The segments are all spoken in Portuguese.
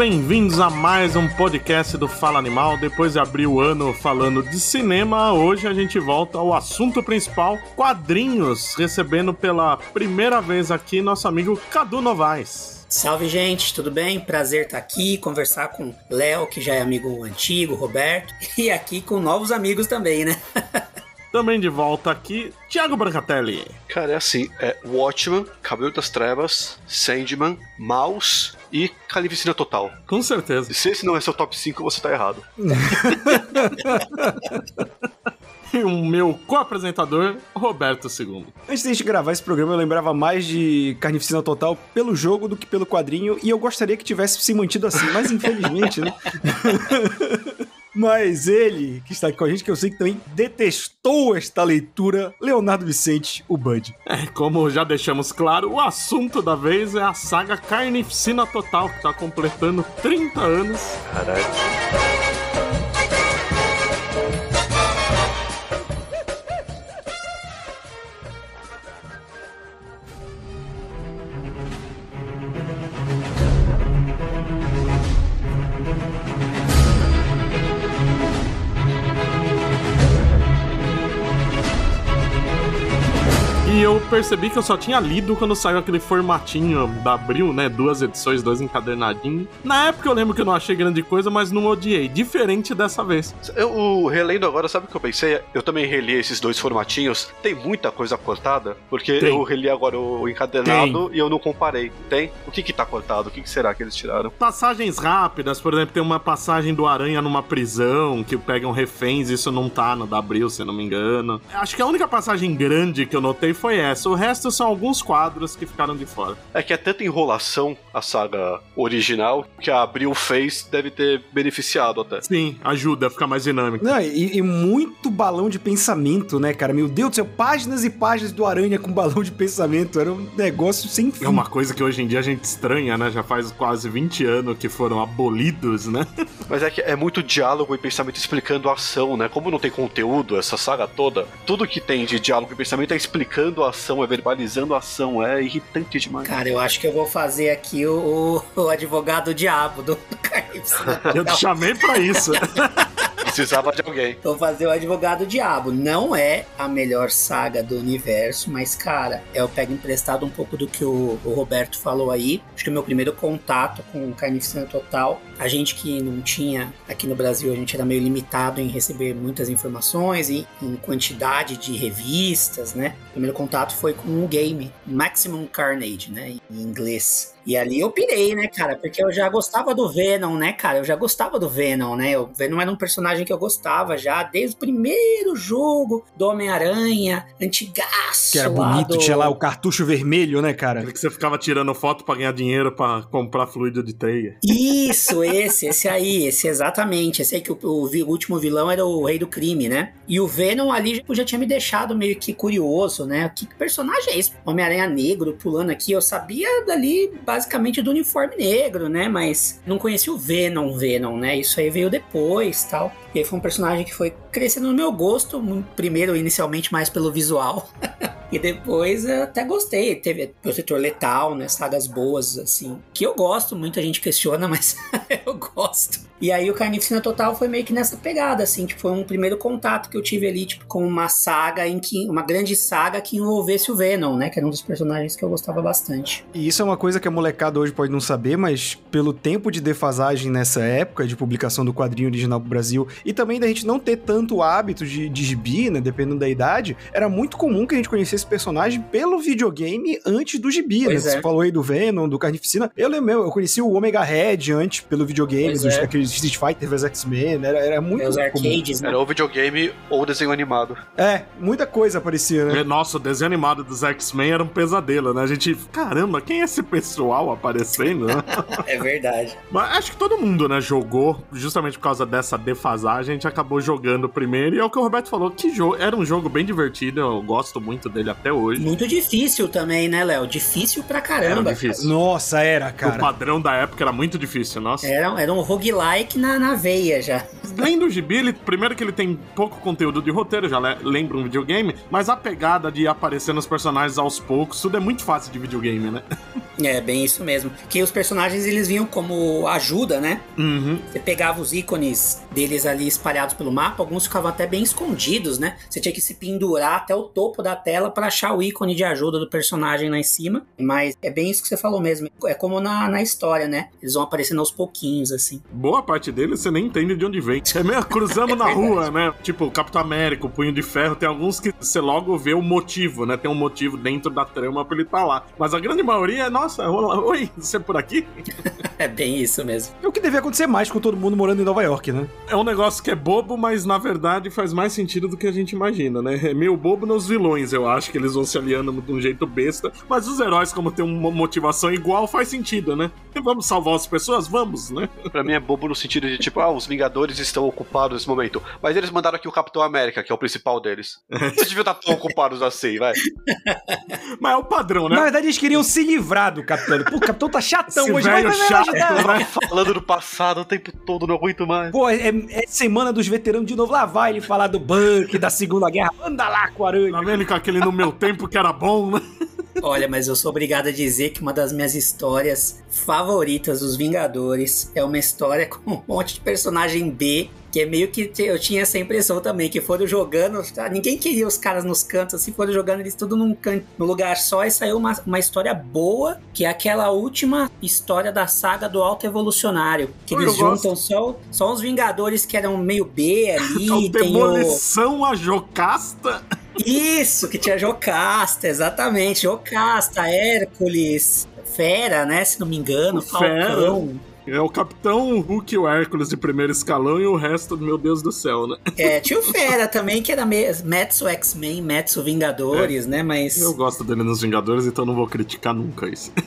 bem-vindos a mais um podcast do Fala Animal. Depois de abrir o ano falando de cinema, hoje a gente volta ao assunto principal, quadrinhos, recebendo pela primeira vez aqui nosso amigo Cadu Novaes. Salve, gente, tudo bem? Prazer estar aqui, conversar com Léo, que já é amigo antigo, Roberto, e aqui com novos amigos também, né? Também de volta aqui, Thiago Brancatelli. Cara, é assim: é Watchman, Cabelo das Trevas, Sandman, Mouse e Calificina Total. Com certeza. Se esse não é seu top 5, você tá errado. e o meu co-apresentador, Roberto II. Antes de a gente gravar esse programa, eu lembrava mais de Carnificina Total pelo jogo do que pelo quadrinho, e eu gostaria que tivesse se mantido assim, mas infelizmente, né? Mas ele, que está aqui com a gente, que eu sei que também detestou esta leitura, Leonardo Vicente, o Bud. É, como já deixamos claro, o assunto da vez é a saga Carnificina Total, que está completando 30 anos. Caralho. E eu percebi que eu só tinha lido quando saiu aquele formatinho da Abril, né? Duas edições, dois encadernadinhos. Na época eu lembro que eu não achei grande coisa, mas não odiei. Diferente dessa vez. Eu relendo agora, sabe o que eu pensei? Eu também reli esses dois formatinhos. Tem muita coisa cortada, porque Tem. eu reli agora o encadernado e eu não comparei. Tem? O que que tá cortado? O que que será que eles tiraram? Passagens rápidas, por exemplo, tem uma passagem do Aranha numa prisão que pegam reféns, isso não tá no da Abril, se eu não me engano. Acho que a única passagem grande que eu notei foi essa. O resto são alguns quadros que ficaram de fora. É que é tanta enrolação a saga original que a Abril fez deve ter beneficiado até. Sim, ajuda a ficar mais dinâmico. Não, e, e muito balão de pensamento, né, cara? Meu Deus do céu, páginas e páginas do Aranha com balão de pensamento. Era um negócio sem fim. É uma coisa que hoje em dia a gente estranha, né? Já faz quase 20 anos que foram abolidos, né? Mas é que é muito diálogo e pensamento explicando a ação, né? Como não tem conteúdo, essa saga toda, tudo que tem de diálogo e pensamento é explicando a ação, é verbalizando a ação, é irritante demais. Cara, eu acho que eu vou fazer aqui o, o, advogado diabo do Carnificina Eu te chamei pra isso. Precisava de alguém. Vou fazer o advogado diabo. Não é a melhor saga do universo, mas, cara, eu pego emprestado um pouco do que o, o Roberto falou aí. Acho que o meu primeiro contato com Carnificina Total, a gente que não tinha aqui no Brasil, a gente era meio limitado em receber muitas informações e em quantidade de revistas, né? O primeiro contato foi com o game Maximum Carnage, né? Em inglês. E ali eu pirei, né, cara? Porque eu já gostava do Venom, né, cara? Eu já gostava do Venom, né? O Venom era um personagem que eu gostava já desde o primeiro jogo do Homem-Aranha, antigaço. Que era lá bonito, do- tinha lá o cartucho vermelho, né, cara? que você ficava tirando foto pra ganhar dinheiro pra comprar fluido de teia. Isso, esse, esse aí, esse exatamente. Esse aí que o, o o último vilão era o Rei do Crime, né? E o Venom ali já- já tinha me deixado meio que curioso, né? Que personagem é esse? Homem-Aranha negro pulando aqui. Eu sabia dali basicamente do uniforme negro, né? Mas não conhecia o Venom, Venom, né? Isso aí veio depois tal. E foi um personagem que foi crescendo no meu gosto. Primeiro, inicialmente, mais pelo visual. E depois eu até gostei. Teve Protetor Letal, né? Sagas boas, assim. Que eu gosto, muita gente questiona, mas eu gosto. E aí o Carnificina Total foi meio que nessa pegada, assim. Tipo, foi um primeiro contato que eu tive ali, tipo, com uma saga em que. Uma grande saga que envolvesse o Venom, né? Que era um dos personagens que eu gostava bastante. E isso é uma coisa que a molecada hoje pode não saber, mas pelo tempo de defasagem nessa época de publicação do quadrinho original pro Brasil e também da gente não ter tanto hábito de, de gibi, né, dependendo da idade, era muito comum que a gente conhecesse personagem pelo videogame antes do gibi, né? Pois Você é. falou aí do Venom, do Carnificina. Eu lembro, eu conheci o Omega Red antes pelo videogame, Pois dos, é. aqueles Street Fighter vs X-Men, era, era muito Os comum. arcades, né? Era ou videogame ou desenho animado. É, muita coisa aparecia, né? É, Nossa, o desenho animado dos X-Men era um pesadelo, né? A gente, caramba, quem é esse pessoal aparecendo? né? É verdade. Mas acho que todo mundo, né, jogou, justamente por causa dessa defasagem, a gente acabou jogando primeiro. E é o que o Roberto falou, que jogo, era um jogo bem divertido, eu gosto muito dele até hoje. Muito difícil também, né, Léo? Difícil pra Era caramba. difícil. Nossa, era, O cara. padrão da época era muito difícil, nossa. Era, era um roguelike na, na veia já. Lendo o gibi, ele, primeiro que ele tem pouco conteúdo de roteiro, já le- lembra um videogame, mas a pegada de aparecer nos personagens aos poucos, tudo é muito fácil de videogame, né? É, bem isso mesmo. Que os personagens eles vinham como ajuda, né? Uhum. Você pegava os ícones deles ali espalhados pelo mapa, alguns ficavam até bem escondidos, né? Você tinha que se pendurar até o topo da tela para achar o ícone de ajuda do personagem lá em cima. Mas é bem isso que você falou mesmo. É como na, na história, né? Eles vão aparecendo aos pouquinhos, assim. Boa parte deles você nem entende de onde vem. É meio cruzando na rua, né? Tipo, o Capitão América, o Punho de Ferro, tem alguns que você logo vê o motivo, né? Tem um motivo dentro da trama pra ele estar lá. Mas a grande maioria é, nossa, olá, oi, você é por aqui? É bem isso mesmo. É o que devia acontecer mais com todo mundo morando em Nova York, né? É um negócio que é bobo, mas na verdade faz mais sentido do que a gente imagina, né? É meio bobo nos vilões, eu acho, que eles vão se aliando de um jeito besta. Mas os heróis, como tem uma motivação igual, faz sentido, né? Vamos salvar as pessoas? Vamos, né? Pra mim é bobo no sentido de tipo, ah, os Vingadores estão ocupados nesse momento. Mas eles mandaram aqui o Capitão América, que é o principal deles. Vocês deviam estar tão ocupados assim, vai. Mas é o padrão, né? Na verdade, eles queriam se livrar do Capitão. Pô, o Capitão tá chatão Esse hoje, vai, velho vai, vai chato, ajudar. né? Falando do passado o tempo todo, não aguento mais. Pô, é, é semana dos veteranos de novo. Lá vai ele falar do Buck, da Segunda Guerra. Anda lá com o Aranha. Tá vendo com aquele no meu tempo que era bom, né? Olha, mas eu sou obrigado a dizer que uma das minhas histórias favoritas dos Vingadores é uma história com um monte de personagem B. Que é meio que eu tinha essa impressão também, que foram jogando. tá? Ninguém queria os caras nos cantos, assim, foram jogando eles tudo num, can, num lugar só e saiu uma, uma história boa, que é aquela última história da saga do Alto Evolucionário. Que Eu eles gosto. juntam só, só os Vingadores que eram meio B ali. É o o, Demolição, a Jocasta. isso, que tinha Jocasta, exatamente. Jocasta, Hércules, Fera, né? Se não me engano, Fera. Falcão. É o Capitão Hulk e o Hércules de primeiro escalão e o resto, meu Deus do céu, né? É, tinha o Fera também, que era me- Metsu X-Men, Metsu Vingadores, né? Mas. Eu gosto dele nos Vingadores, então não vou criticar nunca isso.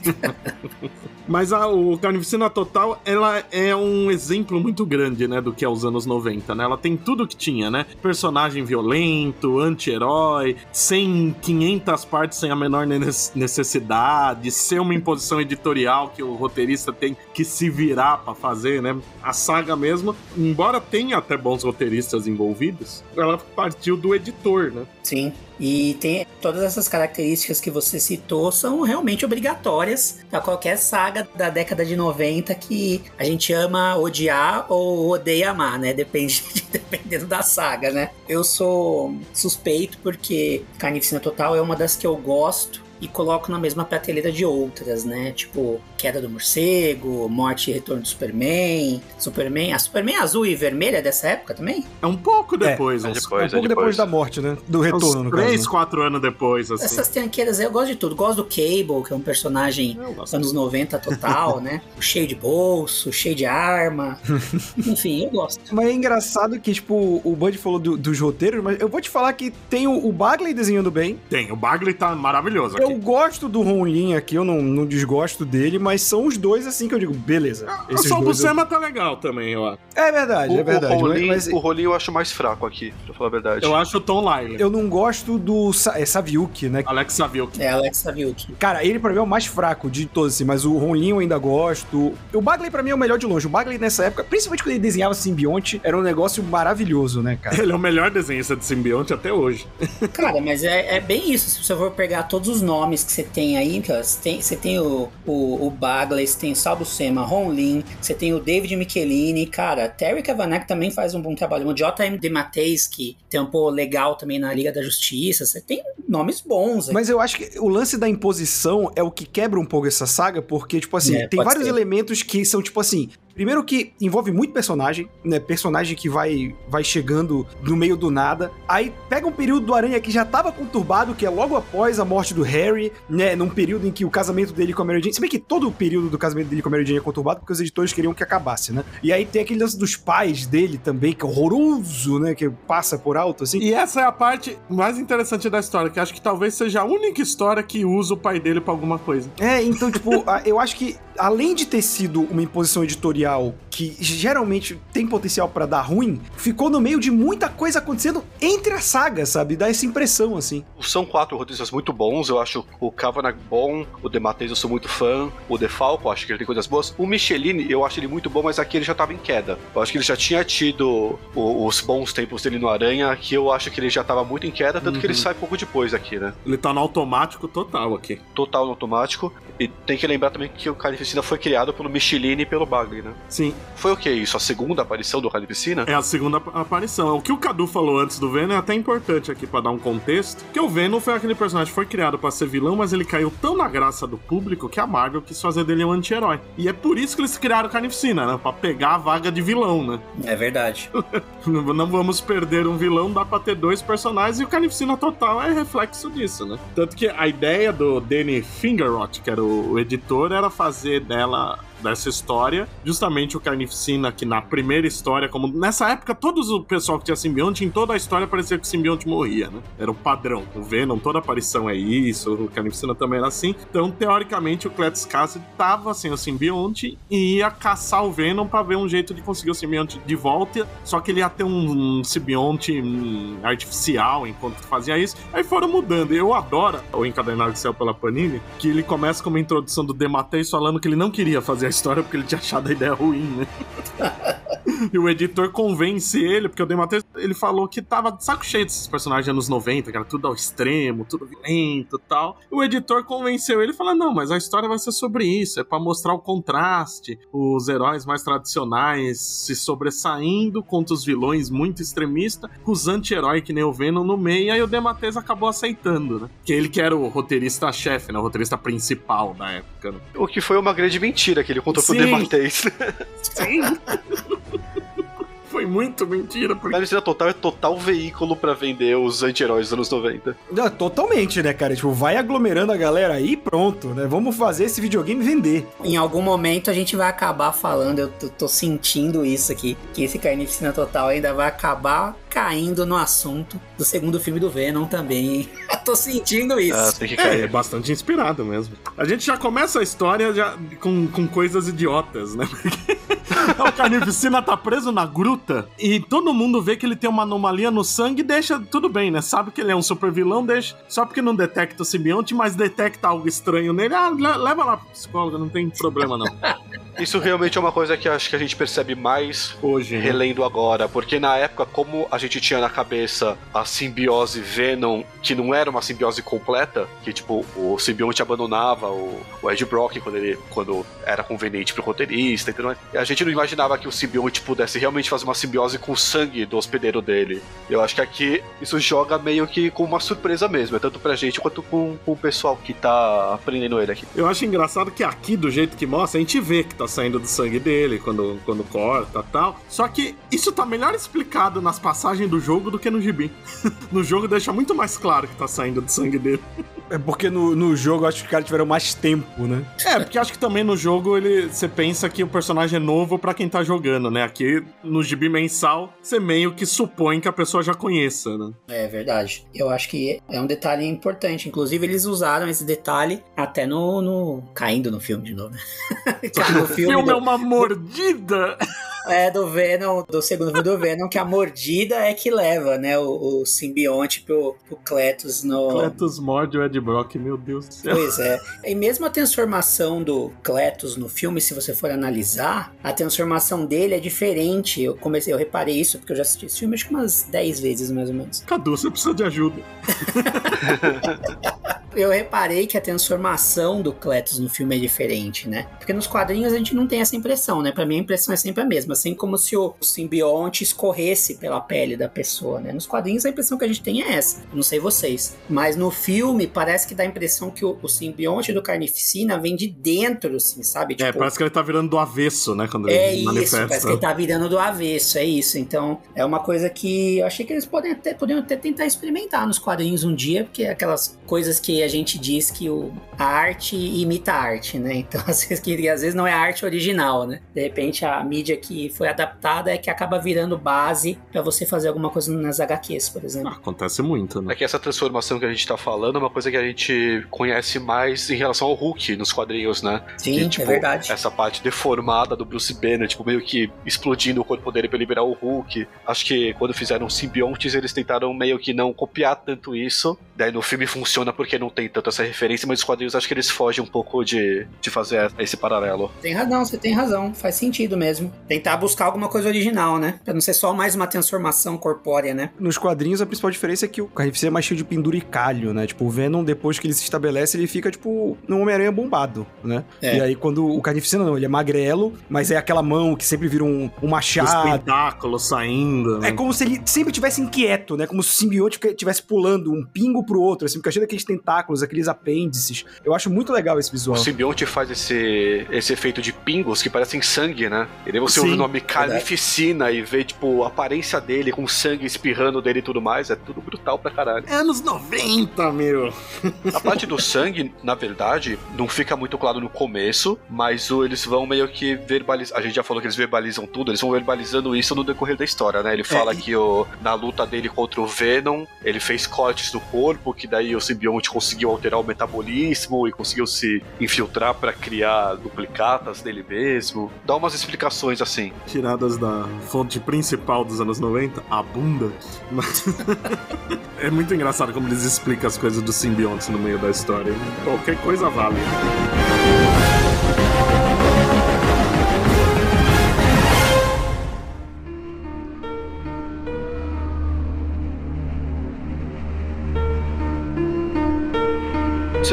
Mas a, o Carnificina Total, ela é um exemplo muito grande, né, do que é os anos 90, né? Ela tem tudo que tinha, né? Personagem violento, anti-herói, sem 500 partes sem a menor ne- necessidade, ser uma imposição editorial que o roteirista tem que se virar pra fazer, né? A saga mesmo, embora tenha até bons roteiristas envolvidos, ela partiu do editor, né? Sim. E tem todas essas características que você citou são realmente obrigatórias para qualquer saga da década de 90 que a gente ama odiar ou odeia amar, né? Depende, dependendo da saga, né? Eu sou suspeito porque Carnificina Total é uma das que eu gosto e coloco na mesma prateleira de outras, né? Tipo, Queda do Morcego, Morte e Retorno do Superman, Superman, a Superman azul e vermelha é dessa época também? É um pouco depois, É uns um depois, pouco é depois depois. da morte, né? Do retorno, uns no três, caso. né? quatro anos depois, assim. Essas tranqueiras aí eu gosto de tudo. Gosto do Cable, que é um personagem gosto. anos 90 total, né? Cheio de bolso, cheio de arma. Enfim, eu gosto. Mas é engraçado que, tipo, o Bud falou do- dos roteiros, mas eu vou te falar que tem o, o Bagley desenhando bem. Tem, o Bagley tá maravilhoso Eu aqui. gosto do Ron Lin aqui, eu não, não desgosto dele, mas são os dois assim que eu digo, beleza. Esses Só o dois eu- Buscema tá legal também, eu acho. É verdade, O, é verdade. o, Rolim, mas o Rolim eu acho mais fraco aqui, pra falar a verdade. Eu acho o Tom Lyle. eu não gosto do Sa é, Saviuk, né? Alex Saviuk. É Alex Saviuk. Cara, ele pra mim é o mais fraco de todos, assim, mas o Ron Lin eu ainda gosto. O Bagley pra mim é o melhor de longe. O Bagley nessa época, principalmente quando ele desenhava simbionte, era um negócio maravilhoso, né, cara? Ele é o melhor desenhista de simbionte até hoje. Cara, mas é, é bem isso. Se você for pegar todos os nomes que você tem aí, cara, você tem, você tem o, o, o Bagley, você tem o Sal Buscema, Ron Lin, você tem o David Michelini, cara, Terry Kavanagh também faz um bom trabalho. O J.M. DeMatteis, que tampou legal também na Liga da Justiça. Você tem nomes bons aí. Mas eu acho que o lance da imposição é o que quebra um pouco essa saga, porque, tipo assim, É, tem vários ser. elementos que são, tipo assim. Primeiro que envolve muito personagem, né? Personagem que vai, vai chegando no meio do nada. Aí pega um período do Aranha que já tava conturbado, que é logo após a morte do Harry, né? Num período em que o casamento dele com a Mary Jane. Se bem que todo o período do casamento dele com a Mary Jane é conturbado, porque os editores queriam que acabasse, né? E aí tem aquele lance dos pais dele também, que é horroroso, né? Que passa por alto, assim. E essa é a parte mais interessante da história, que acho que talvez seja a única história que usa o pai dele pra alguma coisa. É, então, tipo, eu acho que além de ter sido uma imposição editorial que geralmente tem potencial para dar ruim, ficou no meio de muita coisa acontecendo entre as sagas, sabe? Dá essa impressão, assim. São quatro roteiristas muito bons, eu acho o Kavanagh bom, o Dematteis eu sou muito fã, o Defalco, acho que ele tem coisas boas. O Michelini, eu acho ele muito bom, mas aqui ele já tava em queda. Eu acho que ele já tinha tido o, os bons tempos dele no Aranha, aqui eu acho que ele já tava muito em queda, tanto uhum. que ele uhum. sai pouco depois aqui, né? Ele tá no automático total aqui. Total no automático. E tem que lembrar também que o Carnificina foi criado pelo Michelini e pelo Bagley, né? Sim. Foi o que isso? A segunda aparição do Carnificina? É a segunda aparição. O que o Cadu falou antes do Venom é até importante aqui para dar um contexto, que o Venom foi aquele personagem que foi criado para ser vilão, mas ele caiu tão na graça do público que a Marvel quis fazer dele um anti-herói. E é por isso que eles criaram o Carnificina, né? Pra pegar a vaga de vilão, né? É verdade. Não vamos perder um vilão, dá pra ter dois personagens e o Carnificina Total é reflexo disso, né? Tanto que a ideia do Danny Fingerrot, que era o editor, era fazer dela dessa história, justamente o Carnificina, que na primeira história, como nessa época, todos o pessoal que tinha simbionte, em toda a história parecia que o simbionte morria, né? Era o padrão. O Venom, toda aparição é isso, o Carnificina também era assim. Então, teoricamente, o Cletus Cassidy tava sem o simbionte e ia caçar o Venom para ver um jeito de conseguir o simbionte de volta, só que ele ia ter um, um simbionte um, artificial enquanto fazia isso. Aí foram mudando. Eu adoro o encadernado que saiu pela Panini, que ele começa com uma introdução do Demateis falando que ele não queria fazer história porque ele tinha achado a ideia ruim, né? e o editor convence ele, porque o Demateus, ele falou que tava de saco cheio desses personagens anos 90, que era tudo ao extremo, tudo violento e tal. O editor convenceu ele e falou: não, mas a história vai ser sobre isso, é para mostrar o contraste, os heróis mais tradicionais se sobressaindo contra os vilões muito extremistas, com os anti-heróis que nem o Venom no meio, e aí o Demateus acabou aceitando, né? Que ele que era o roteirista-chefe, né? O roteirista principal da época. Né? O que foi uma grande mentira que ele contou Sim. pro Dematês. Sim! foi muito mentira. Porque... Carnificina Total é total veículo para vender os anti-heróis dos anos 90. Não, totalmente, né, cara? Tipo, vai aglomerando a galera aí e pronto, né? Vamos fazer esse videogame vender. Em algum momento a gente vai acabar falando, eu tô sentindo isso aqui, que esse Carnificina Total ainda vai acabar caindo no assunto do segundo filme do Venom também. tô sentindo isso. Ah, tem que cair. É, é bastante inspirado mesmo. A gente já começa a história já com, com coisas idiotas, né? o Carnificina tá preso na gruta e todo mundo vê que ele tem uma anomalia no sangue e deixa tudo bem, né? Sabe que ele é um super vilão, deixa. Só porque não detecta o simbionte, mas detecta algo estranho nele. Ah, leva lá pro psicólogo, não tem problema não. Isso realmente é uma coisa que acho que a gente percebe mais hoje, né? relendo né? agora, porque na época, como a gente tinha na cabeça a simbiose Venom, que não era uma simbiose completa, que tipo, o simbionte abandonava o, o Ed Brock quando ele quando era conveniente pro roteirista, entendeu? A gente não imaginava que o simbionte pudesse realmente fazer uma simbiose com o sangue do hospedeiro dele. Eu acho que aqui isso joga meio que com uma surpresa mesmo, é tanto pra gente quanto com, com o pessoal que tá aprendendo ele aqui. Eu acho engraçado que aqui, do jeito que mostra, a gente vê que tá saindo do sangue dele quando, quando corta tal. Só que isso tá melhor explicado nas passagens do jogo do que no gibi. no jogo deixa muito mais claro que tá saindo do sangue dele. É porque no, no jogo acho que os caras tiveram mais tempo, né? É, porque acho que também no jogo ele você pensa que o personagem é novo para quem tá jogando, né? Aqui no gibi mensal, você meio que supõe que a pessoa já conheça, né? É verdade. Eu acho que é um detalhe importante. Inclusive, eles usaram esse detalhe até no. no... caindo no filme de novo. Caindo no filme. O filme do... é uma mordida! é do Venom, do segundo filme do Venom, que a mordida é que leva, né, o, o simbionte pro, pro Cletus no... Cletus morde o Ed Brock, meu Deus do céu. Pois é. E mesmo a transformação do Cletus no filme, se você for analisar, a transformação dele é diferente. Eu comecei, eu reparei isso, porque eu já assisti esse filme acho que umas 10 vezes, mais ou menos. Cadu, você precisa de ajuda. eu reparei que a transformação do Cletus no filme é diferente, né? Porque nos quadrinhos a gente não tem essa impressão, né? Pra mim a impressão é sempre a mesma, assim como se o simbionte escorresse pela pele da pessoa, né? Nos quadrinhos a impressão que a gente tem é essa, não sei vocês. Mas no filme parece que dá a impressão que o, o simbionte do Carnificina vem de dentro, assim, sabe? É, tipo, é, parece que ele tá virando do avesso, né? Quando é ele isso, parece que ele tá virando do avesso, é isso. Então é uma coisa que eu achei que eles podem até, poderiam até tentar experimentar nos quadrinhos um dia, porque é aquelas coisas que a gente diz que o, a arte imita a arte, né? Então, às vezes, que, às vezes não é a arte original, né? De repente, a mídia que foi adaptada é que acaba virando base para você fazer alguma coisa nas HQs, por exemplo. Ah, acontece muito, né? É que essa transformação que a gente tá falando é uma coisa que a gente conhece mais em relação ao Hulk nos quadrinhos, né? Sim, que, é tipo, verdade. Essa parte deformada do Bruce Banner, tipo, meio que explodindo o corpo dele pra liberar o Hulk. Acho que quando fizeram simbiontes, eles tentaram meio que não copiar tanto isso. Daí no filme funciona porque não tem tanto essa referência, mas os quadrinhos acho que eles fogem um pouco de, de fazer esse paralelo. Tem razão, você tem razão. Faz sentido mesmo. Tentar buscar alguma coisa original, né? Pra não ser só mais uma transformação corpórea, né? Nos quadrinhos, a principal diferença é que o Carnificina é mais cheio de penduricalho, né? Tipo, o Venom, depois que ele se estabelece, ele fica, tipo, num Homem-Aranha bombado, né? É. E aí, quando o Carnificina não, ele é magrelo, mas é aquela mão que sempre vira um, um Os machado. tentáculos saindo. né? É como se ele sempre tivesse inquieto, né? Como se o simbionte estivesse pulando um pingo pro outro, assim, porque cheio daqueles tentáculos, aqueles apêndices. Eu acho muito legal esse O visual. simbionte faz esse, esse efeito de pingos que parecem sangue, né? E daí você Sim, ouve o nome Carnificina e vê, tipo, a aparência dele com sangue espirrando dele e tudo mais. É tudo brutal pra caralho. É anos 90, meu. A parte do sangue, na verdade, não fica muito claro no começo, mas o- eles vão meio que verbalizar. A gente já falou que eles verbalizam tudo, eles vão verbalizando isso no decorrer da história, né? Ele fala e- que o, na luta dele contra o Venom, ele fez cortes no corpo, que daí o simbionte conseguiu alterar o metabolismo e conseguiu se infiltrar pra criar duplicatas dele mesmo. Dá umas explicações assim. Tiradas da fonte principal dos anos 90, a bunda. Mas- é muito engraçado como eles explicam as coisas dos simbiontes no meio da história. Qualquer coisa vale.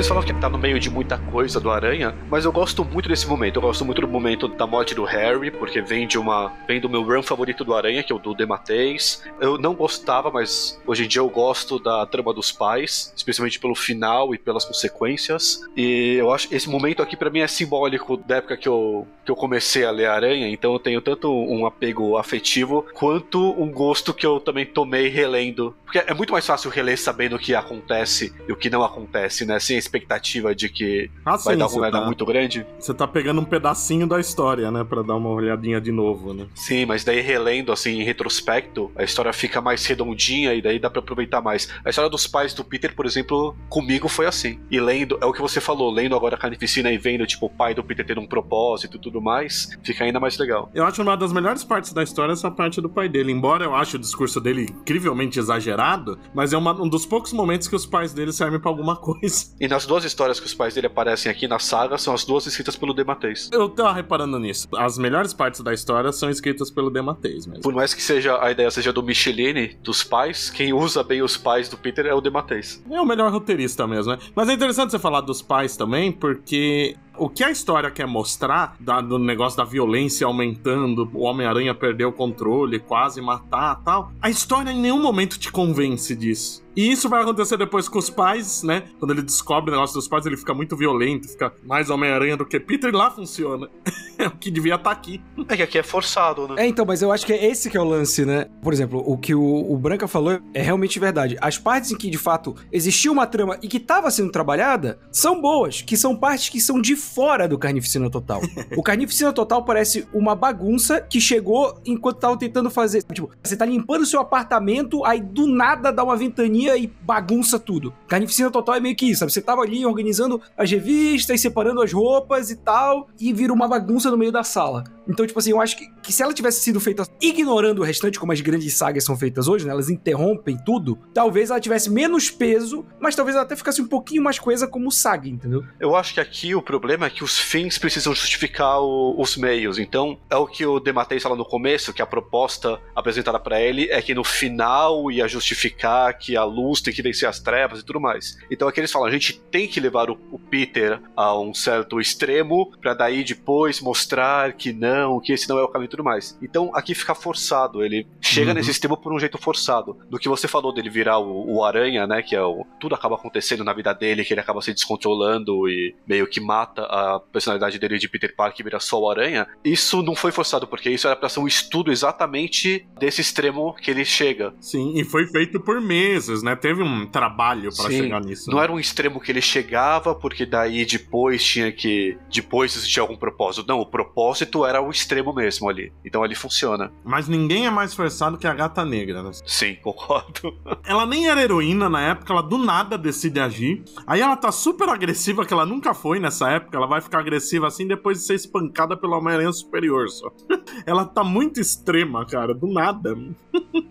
Vocês falaram que tá no meio de muita coisa do Aranha, mas eu gosto muito desse momento. Eu gosto muito do momento da morte do Harry, porque vem de uma. vem do meu run favorito do Aranha, que é o do Dematês. Eu não gostava, mas hoje em dia eu gosto da trama dos pais, especialmente pelo final e pelas consequências. E eu acho esse momento aqui pra mim é simbólico da época que eu, que eu comecei a ler Aranha, então eu tenho tanto um apego afetivo quanto um gosto que eu também tomei relendo. Porque é muito mais fácil reler sabendo o que acontece e o que não acontece, né? Sem a expectativa de que Ah, vai dar uma tá, muito grande. você tá pegando um pedacinho da história, né? Pra dar uma olhadinha de novo, né? Sim, mas daí relendo assim em retrospecto, a história fica mais redondinha e daí dá pra aproveitar mais. A história dos pais do Peter, por exemplo, comigo foi assim. E lendo, é o que você falou, lendo agora a Carnificina e vendo tipo o pai do Peter ter um propósito e tudo mais, fica ainda mais legal. Eu acho uma das melhores partes da história essa parte do pai dele. Embora eu ache o discurso dele incrivelmente exagerado, mas é uma- um dos poucos momentos que os pais dele servem pra alguma coisa. E nas duas histórias que os pais dele aparecem aqui na saga, são as duas escritas pelo Dematês. Eu tava reparando nisso. As melhores partes da história são escritas pelo Dematês mesmo. Por mais que seja a ideia seja do Michelini, dos pais, quem usa bem os pais do Peter é o Dematês. É o melhor roteirista mesmo, né? Mas é interessante você falar dos pais também, porque o que a história quer mostrar da- do negócio da violência aumentando, o Homem-Aranha perder o controle, quase matar tal, a história em nenhum momento te convence disso. E isso vai acontecer depois com os pais, né? Quando ele descobre o negócio dos pais, ele fica muito violento, fica mais Homem-Aranha do que Peter, e lá funciona. é o que devia estar aqui. É que aqui é forçado, né? É, então, mas eu acho que é esse que é o lance, né? Por exemplo, o que o, o Branca falou é realmente verdade. As partes em que, de fato, existia uma trama e que estava sendo trabalhada são boas, que são partes que são de fora do Carnificina Total. o Carnificina Total parece uma bagunça que chegou enquanto tava tentando fazer. Tipo, você tá limpando o seu apartamento, aí do nada dá uma ventania e bagunça tudo. Carnificina Total é meio que isso, sabe? Você tava ali organizando as revistas, separando as roupas e tal, e vira uma bagunça no meio da sala. Então, tipo assim, eu acho que, que se ela tivesse sido feita ignorando o restante, como as grandes sagas são feitas hoje, né? Elas interrompem tudo, talvez ela tivesse menos peso, mas talvez ela até ficasse um pouquinho mais coisa como saga, entendeu? Eu acho que aqui o problema é que os fins precisam justificar o- os meios. Então, é o que o Dematteis fala no começo, que a proposta apresentada pra ele é que no final ia justificar que a luz tem que vencer as trevas e tudo mais. Então aqui eles falam, a gente tem que levar o, o Peter a um certo extremo pra daí depois mostrar que não, que esse não é o caminho e tudo mais. Então aqui fica forçado, ele chega Uhum. nesse extremo por um jeito forçado. Do que você falou dele virar o, o aranha, né, que é o tudo acaba acontecendo na vida dele, que ele acaba se descontrolando e meio que mata a personalidade dele de Peter Parker vira só o aranha. Isso não foi forçado, porque isso era pra ser um estudo exatamente desse extremo que ele chega. Sim, e foi feito por meses, né? Teve um trabalho para chegar nisso. Não né? era um extremo que ele chegava, porque daí depois tinha que. Depois existia algum propósito. Não, o propósito era o extremo mesmo ali. Então ali funciona. Mas ninguém é mais forçado que a gata negra, né? Sim, concordo. Ela nem era heroína na época, ela do nada decide agir. Aí ela tá super agressiva, que ela nunca foi nessa época. Ela vai ficar agressiva assim depois de ser espancada pela Homem-Aranha Superior só. ela tá muito extrema, cara, do nada.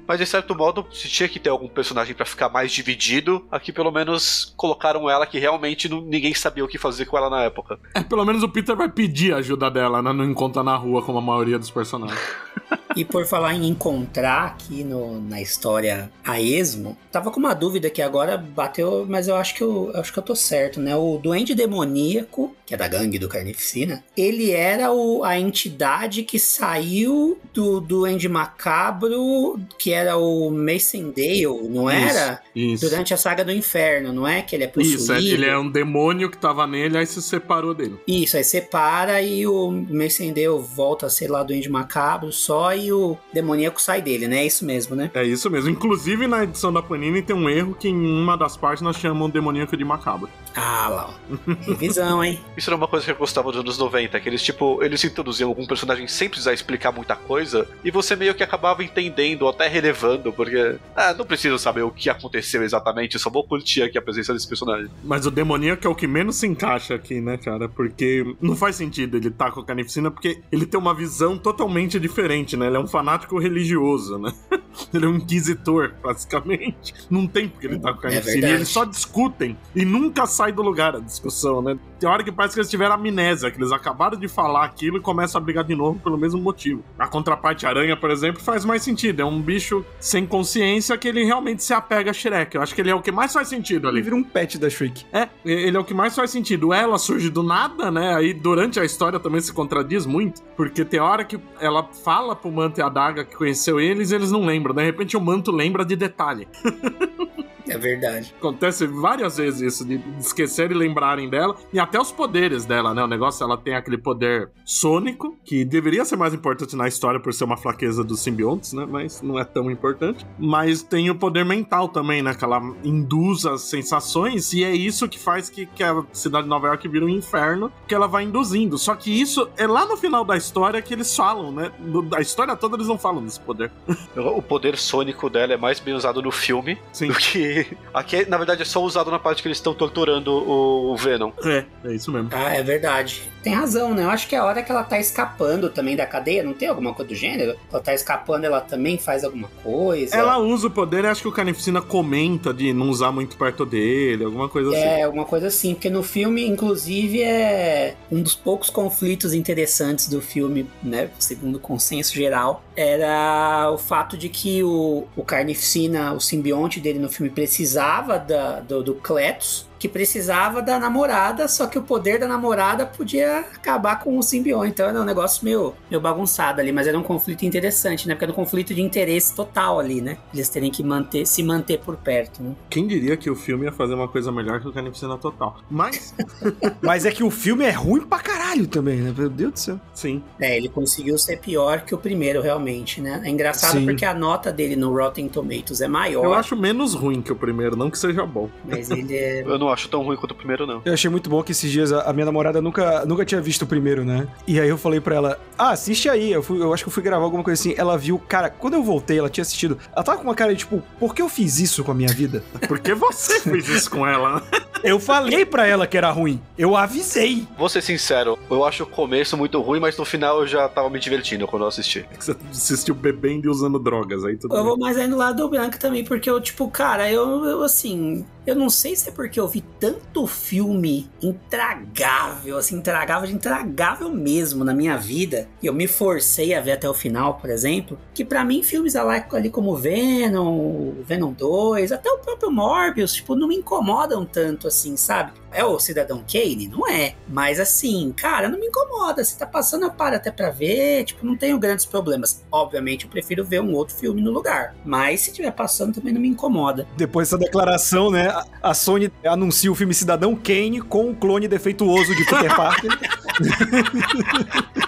Mas de certo modo, se tinha que ter algum personagem para ficar mais dividido, aqui pelo menos colocaram ela que realmente não, ninguém sabia o que fazer com ela na época. É, pelo menos o Peter vai pedir a ajuda dela, né? Não encontra na rua como a maioria dos personagens. E por falar em encontrar aqui no, na história a esmo, tava com uma dúvida que agora bateu, mas eu acho que eu, eu acho que eu tô certo, né? O Duende Demoníaco, que é da gangue do Carnificina, ele era o, a entidade que saiu do Duende Macabro, que era o Mason Dale, não era? Isso. Durante a saga do inferno, não é? Que ele é possuído. Isso, é, ele é um demônio que tava nele, aí se separou dele. Isso, aí separa e o Mercendeu volta a ser lá do Índio Macabro só e o demoníaco sai dele, né? É isso mesmo, né? É isso mesmo. Inclusive, na edição da Panini tem um erro que em uma das páginas chamam o demoníaco de macabro. Ah, lá, ó. Revisão, hein? Isso era uma coisa que eu gostava dos anos 90, que eles, tipo, eles introduziam algum personagem sem precisar explicar muita coisa, e você meio que acabava entendendo, ou até relevando, porque, ah, não preciso saber o que aconteceu exatamente, eu só vou curtir aqui a presença desse personagem. Mas o demoníaco é o que menos se encaixa aqui, né, cara? Porque não faz sentido ele tá com a carnificina, porque ele tem uma visão totalmente diferente, né? Ele é um fanático religioso, né? ele é um inquisitor, basicamente. Não tem porque ele tá com a carnificina. e verdade. eles só discutem e nunca sai do lugar a discussão, né? Tem hora que parece que eles tiveram amnésia, que eles acabaram de falar aquilo e começam a brigar de novo pelo mesmo motivo. A contraparte aranha, por exemplo, faz mais sentido. É um bicho sem consciência que ele realmente se apega a Shrek. Eu acho que ele é o que mais faz sentido ali. Ele vira um pet da Shriek. É, ele é o que mais faz sentido. Ela surge do nada, né? Aí durante a história também se contradiz muito, porque tem hora que ela fala pro Manto e a Daga que conheceu eles e eles não lembram. De repente o Manto lembra de detalhe. É verdade. Acontece várias vezes isso, de esquecer e lembrarem dela, e até os poderes dela, né? O negócio, ela tem aquele poder sônico, que deveria ser mais importante na história por ser uma fraqueza dos simbiontes, né? Mas não é tão importante. Mas tem o poder mental também, né? Que ela induz as sensações, e é isso que faz que, que a cidade de Nova York vira um inferno, que ela vai induzindo. Só que isso é lá no final da história que eles falam, né? No- Da história toda eles não falam desse poder. O poder sônico dela é mais bem usado no filme Sim. do que. Aqui, na verdade, é só usado na parte que eles estão torturando o, o Venom. É, é isso mesmo. Ah, é verdade. Tem razão, né? Eu acho que é a hora que ela tá escapando também da cadeia, não tem alguma coisa do gênero? Ela tá escapando, ela também faz alguma coisa. Ela usa o poder e acho que o Carnificina comenta de não usar muito perto dele, alguma coisa assim. É, alguma coisa assim, porque no filme, inclusive, é um dos poucos conflitos interessantes do filme, né? Segundo o consenso geral, era o fato de que o, o Carnificina, o simbionte dele no filme, precisava da, do, do Cletus, que precisava da namorada, só que o poder da namorada podia acabar com o simbionte. Então era um negócio meio, meio bagunçado ali, mas era um conflito interessante, né? Porque era um conflito de interesse total ali, né? Eles terem que manter, se manter por perto, né? Quem diria que o filme ia fazer uma coisa melhor que o Carnificina Total? Mas, Mas é que o filme é ruim pra caralho também, né? Meu Deus do céu. sim. É, ele conseguiu ser pior que o primeiro, realmente, né? É engraçado Sim. porque a nota dele no Rotten Tomatoes é maior, Eu acho menos ruim que o primeiro, não que seja bom. mas ele é. Eu não acho tão ruim quanto o primeiro, não. Eu achei muito bom que esses dias a a minha namorada nunca, nunca tinha visto o primeiro, né? E aí eu falei pra ela, ah, assiste aí. Eu, fui- eu acho que eu fui gravar alguma coisa assim. Ela viu, cara, quando eu voltei, ela tinha assistido. Ela tava com uma cara de tipo, por que eu fiz isso com a minha vida? Porque você fez isso com ela, né? Eu falei pra ela que era ruim. Eu avisei. Vou ser sincero, eu acho o começo muito ruim, mas no final eu já tava me divertindo quando eu assisti. Que Você assistiu bebendo e usando drogas, aí tudo Eu bem. vou mais aí no lado do branco também, porque eu, tipo, cara, eu, eu, assim. Eu não sei se é porque eu vi tanto filme intragável, assim, intragável de intragável mesmo na minha vida, e eu me forcei a ver até o final, por exemplo, que pra mim filmes ali como Venom, Venom 2, até o próprio Morbius, tipo, não me incomodam tanto assim, sabe? É o Cidadão Kane? Não é. Mas assim, cara, não me incomoda. Se tá passando, eu paro até pra ver. Tipo, não tenho grandes problemas. Obviamente, eu prefiro ver um outro filme no lugar. Mas se tiver passando, também não me incomoda. Depois dessa declaração, né? a- A Sony anuncia o filme Cidadão Kane com o clone defeituoso de Peter Parker.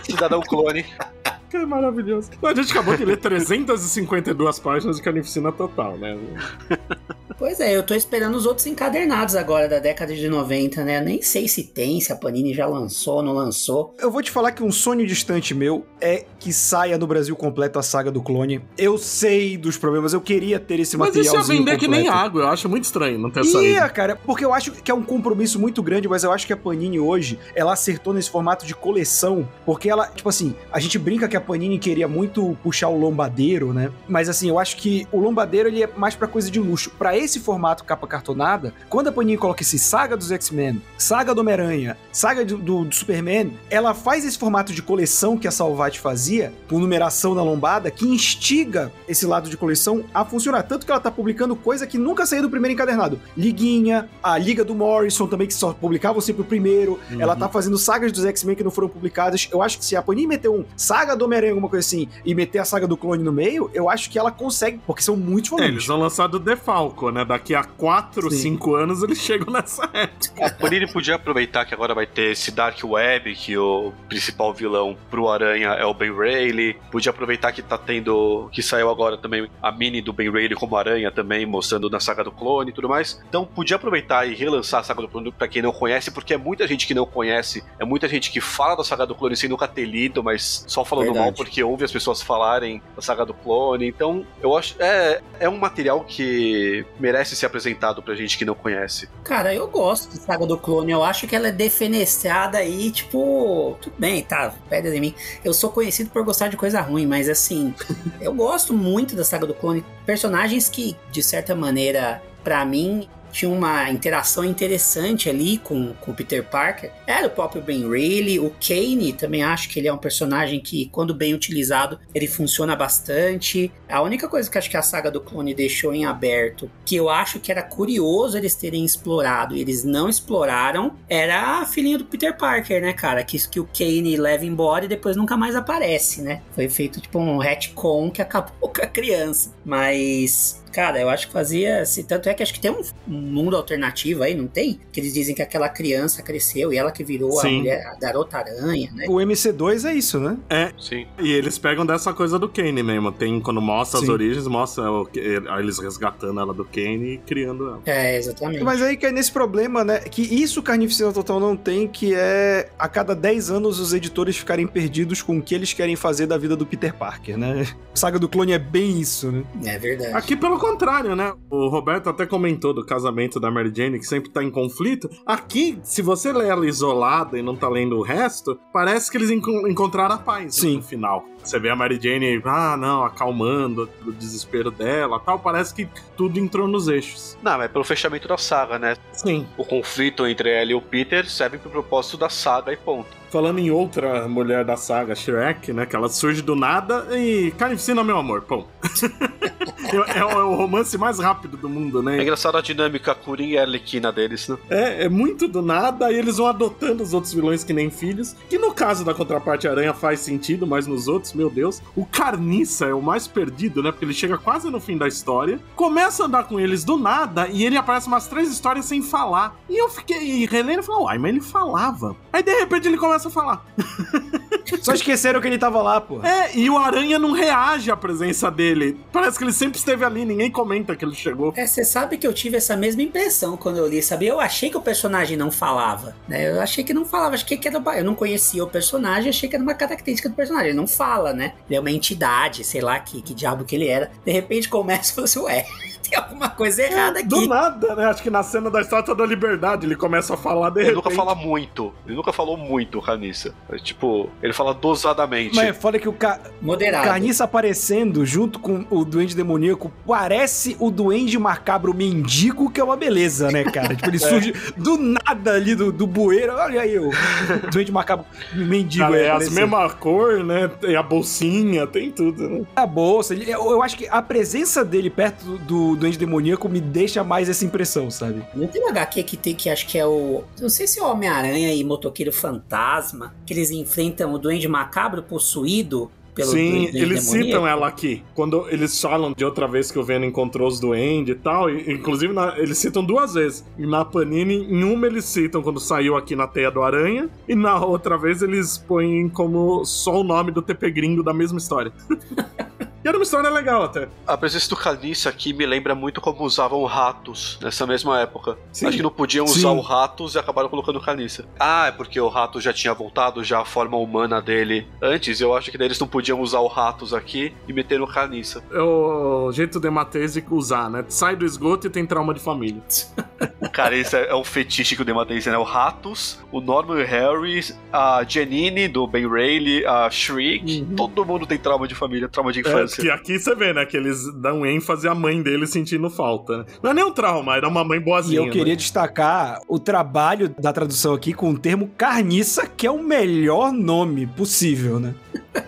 Cidadão clone. Que é maravilhoso. A gente acabou de ler 352 páginas de Carnificina Total, né? Pois é, eu tô esperando os outros encadernados agora da década de 90, né? Eu nem sei se tem, se a Panini já lançou ou não lançou. Eu vou te falar que um sonho distante meu é que saia no Brasil completo a saga do clone. Eu sei dos problemas, eu queria ter esse Mas isso material. ia vender que nem água, eu acho muito estranho não ter Ia, saído. cara, porque eu acho que é um compromisso muito grande, mas eu acho que a Panini hoje, ela acertou nesse formato de coleção, porque ela, tipo assim, a gente brinca que a Panini queria muito puxar o lombadeiro, né? Mas assim, eu acho que o lombadeiro ele é mais pra coisa de luxo. Pra esse formato capa cartonada, quando a Panini coloca esse saga dos X-Men, saga do Homem-Aranha, saga do, do- do Superman, ela faz esse formato de coleção que a Salvat fazia, com numeração na lombada, que instiga esse lado de coleção a funcionar. Tanto que ela tá publicando coisa que nunca saiu do primeiro encadernado. Liguinha, a Liga do Morrison também, que só publicava sempre o primeiro. Uhum. Ela tá fazendo sagas dos X-Men que não foram publicadas. Eu acho que se a Panini meter um saga do Homem-Aranha, alguma coisa assim, e meter a saga do clone no meio, eu acho que ela consegue, porque são muitos É, volumes. eles vão lançar do Defalco, né? Daqui a 4, Sim. 5 anos eles chegam nessa época. A Panini podia aproveitar que agora vai ter esse Dark Web, que o principal vilão pro Aranha é o Ben Reilly. Podia aproveitar que tá tendo. que saiu agora também a mini do Ben Reilly como Aranha também, mostrando na saga do clone e tudo mais. Então podia aproveitar e relançar a saga do clone pra quem não conhece, porque é muita gente que não conhece, é muita gente que fala da saga do clone sem nunca ter lido, mas só falando Verdade. Mal porque ouve as pessoas falarem da saga do clone. Então, eu acho. É, é um material que merece ser apresentado pra gente que não conhece. Cara, eu gosto de Saga do Clone. Eu acho que ela é defenestrada aí, tipo. Tudo bem, tá, pedra de mim. Eu sou conhecido por gostar de coisa ruim, mas assim, eu gosto muito da Saga do Clone. Personagens que, de certa maneira, pra mim. Tinha uma interação interessante ali com, com o Peter Parker. Era o próprio Ben Reilly. O Kane também acho que ele é um personagem que, quando bem utilizado, ele funciona bastante. A única coisa que acho que a saga do clone deixou em aberto, que eu acho que era curioso eles terem explorado e eles não exploraram, era a filhinha do Peter Parker, né, cara? Que, que o Kane leva embora e depois nunca mais aparece, né? Foi feito tipo um retcon que acabou com a criança. Mas. Cara, eu acho que fazia. Se, tanto é que acho que tem um, mundo alternativo aí, não tem? Que eles dizem que aquela criança cresceu e ela que virou a mulher, a garota aranha, né? O MC2 é isso, né? Sim. E eles pegam dessa coisa do Kane mesmo. Tem quando mostra as Sim. origens, mostra o, aí eles resgatando ela do Kane e criando ela. É, exatamente. Mas aí cai nesse problema, né? Que isso Carnificina Total não tem, que é a cada 10 anos os editores ficarem perdidos com o que eles querem fazer da vida do Peter Parker, né? Saga do Clone é bem isso, né? É verdade. Aqui pelo contrário, né? O Roberto até comentou do casamento da Mary Jane, que sempre tá em conflito. Aqui, se você lê ela isolada e não tá lendo o resto, parece que eles enco- encontraram a paz Sim. no final. Você vê a Mary Jane, ah, não, acalmando do desespero dela tal. Parece que tudo entrou nos eixos. Não, é pelo fechamento da saga, né? Sim. O conflito entre ela e o Peter serve pro propósito da saga e ponto. Falando em outra mulher da saga, Shrek, né? Que ela surge do nada e carnificina, meu amor, pão. é, é o- é o romance mais rápido do mundo, É né? engraçado a dinâmica Coringa e Arlequina deles, né? É, é muito do nada, e eles vão adotando os outros vilões que nem filhos. Que no caso da contraparte Aranha faz sentido, mas nos outros, meu Deus. O Carniça é o mais perdido, né? Porque ele chega quase no fim da história, começa a andar com eles do nada, e ele aparece umas três histórias sem falar. E eu fiquei relendo e falei, uai, mas ele falava. Aí de repente ele começa a falar. Só esqueceram que ele tava lá, pô. É, e o Aranha não reage à presença dele. Parece que ele sempre esteve ali, ninguém comenta que ele chegou. É, você sabe que eu tive essa mesma impressão quando eu li, sabe? Eu achei que o personagem não falava, né? Eu achei que não falava, achei que era... Eu não conhecia o personagem, achei que era uma característica do personagem. Ele não fala, né? Ele é uma entidade, sei lá que, que diabo que ele era. De repente começa e fala assim, ué, tem alguma coisa errada aqui. Do nada, né? Acho que na cena da Estátua da Liberdade ele começa a falar de Ele repente. nunca fala muito. Ele nunca falou muito, o Carniça. É, tipo, ele fala dosadamente. Mas é foda que o, ca... o Moderado. Carniça aparecendo junto com o Duende Demoníaco parece o Duende Macabro Mendigo, que é uma beleza, né, cara? Tipo, ele surge do nada ali do, do bueiro. Olha aí, o Duende Macabro Mendigo. Cara, é as mesmas cor, né? Tem a bolsinha, tem tudo, né? a bolsa. Eu, eu acho que a presença dele perto do, do Duende Demoníaco me deixa mais essa impressão, sabe? Não tem um HQ que tem que acho que é o. Não sei se é o Homem-Aranha e Motoqueiro Fantasma, que eles enfrentam o Duende Macabro possuído pelo Sim, Duende eles Demoníaco. citam ela aqui. Quando eles falam de outra vez que o Venom encontrou os duendes e tal, e- inclusive na- eles citam duas vezes. E na Panini, em uma eles citam quando saiu aqui na Teia do Aranha, e na outra vez eles põem como só o nome do TP Gringo da mesma história. E era uma história legal até. A presença do Canice aqui me lembra muito como usavam ratos nessa mesma época. Sim. Acho que não podiam Sim. usar o ratos e acabaram colocando o Canice. Ah, é porque o rato já tinha voltado já a forma humana dele antes. Eu acho que daí eles não podiam usar o ratos aqui e meteram o Caniça. É o jeito de Matese usar, né? Sai do esgoto e tem trauma de família. Cara, esse é é um fetiche que o Dematense, né? O Ratos, o Norman Harris, a Janine do Ben Rayleigh, a Shriek. Uhum. Todo mundo tem trauma de família, trauma de É, infância. que aqui você vê, né? Que eles dão ênfase à mãe dele sentindo falta. Né? Não é nem um trauma, era uma mãe E boazinha. eu queria né? destacar o trabalho da tradução aqui com o termo carniça, que é o melhor nome possível, né?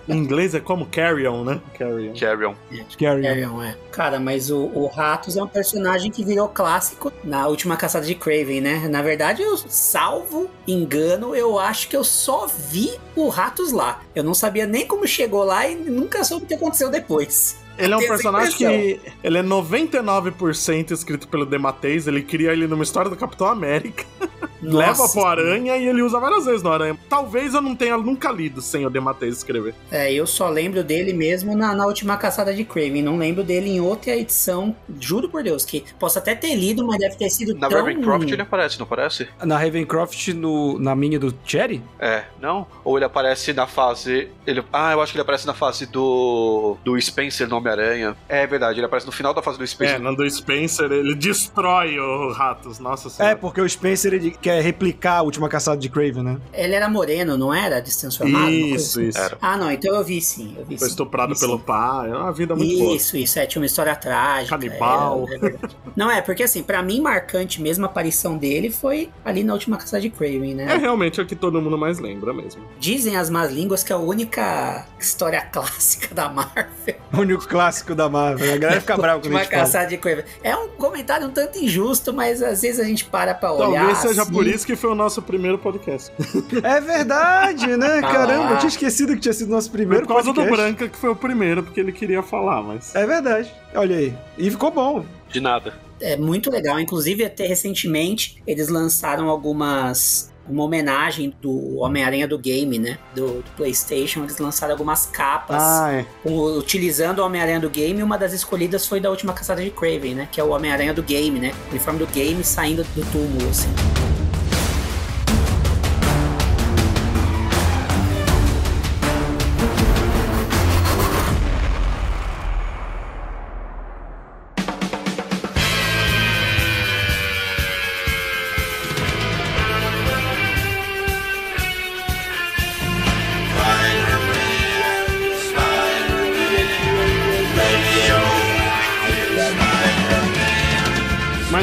Em inglês é como Carrion, né? Carrion. Carrion. Carry on. Carrion, é. Cara, mas o, o Ratos é um personagem que virou clássico na última caçada de Craven, né? Na verdade, eu, salvo engano, eu acho que eu só vi o Ratos lá. Eu não sabia nem como chegou lá e nunca soube o que aconteceu depois. Ele é um personagem que ele é 99% escrito pelo Demateis. Ele cria ele numa história do Capitão América. leva Nossa, pro Aranha e ele usa várias vezes no Aranha. Talvez eu não tenha nunca lido sem o Demateis escrever. É, eu só lembro dele mesmo na, na última caçada de Craven. Não lembro dele em outra edição. Juro por Deus, que posso até ter lido, mas deve ter sido Na tão... Ravencroft ele aparece, não aparece? Na Ravencroft, no, na mini do Cherry? É, não? Ou ele aparece na fase. Ele... Ah, eu acho que ele aparece na fase do. do Spencer no Homem-Aranha. É verdade, ele aparece no final da fase do É, Spencer. no do Spencer, ele destrói o Ratos. Nossa É, senhora. porque o Spencer ele quer replicar a última caçada de Craven, né? Ele era moreno, não era? Destransformado? Isso, assim. isso. Era. Ah, não, então eu vi sim. Eu vi Foi sim. estuprado Vi pelo sim. pai. É uma vida muito boa. Isso, isso, é, tinha uma história trágica. Canibal. é, é verdade. não, é, porque assim, pra mim, marcante mesmo a aparição dele foi ali na última caçada de Craven, né? É realmente o que todo mundo mais lembra mesmo. Dizem as más línguas que é a única história clássica da Marvel. O único clássico da Marvel. A galera fica brava quando a gente fala. caçada de Craven. É um comentário um tanto injusto, mas às vezes a gente para pra olhar. Talvez seja assim. por isso que foi o nosso primeiro podcast. É verdade, né? Tá Caramba, eu tinha esquecido que tinha sido nosso Por primeiro causa do podcast. Branca, que foi o primeiro, porque ele queria falar, mas. É verdade. Olha aí. E ficou bom. De nada. É muito legal. Inclusive, até recentemente, eles lançaram algumas. Uma homenagem do Homem-Aranha do game, né? Do, do PlayStation. Eles lançaram algumas capas Ah, é. utilizando o Homem-Aranha do game. E uma das escolhidas foi da última caçada de Craven, né? Que é o Homem-Aranha do game, né? O uniforme do game saindo do túmulo, assim.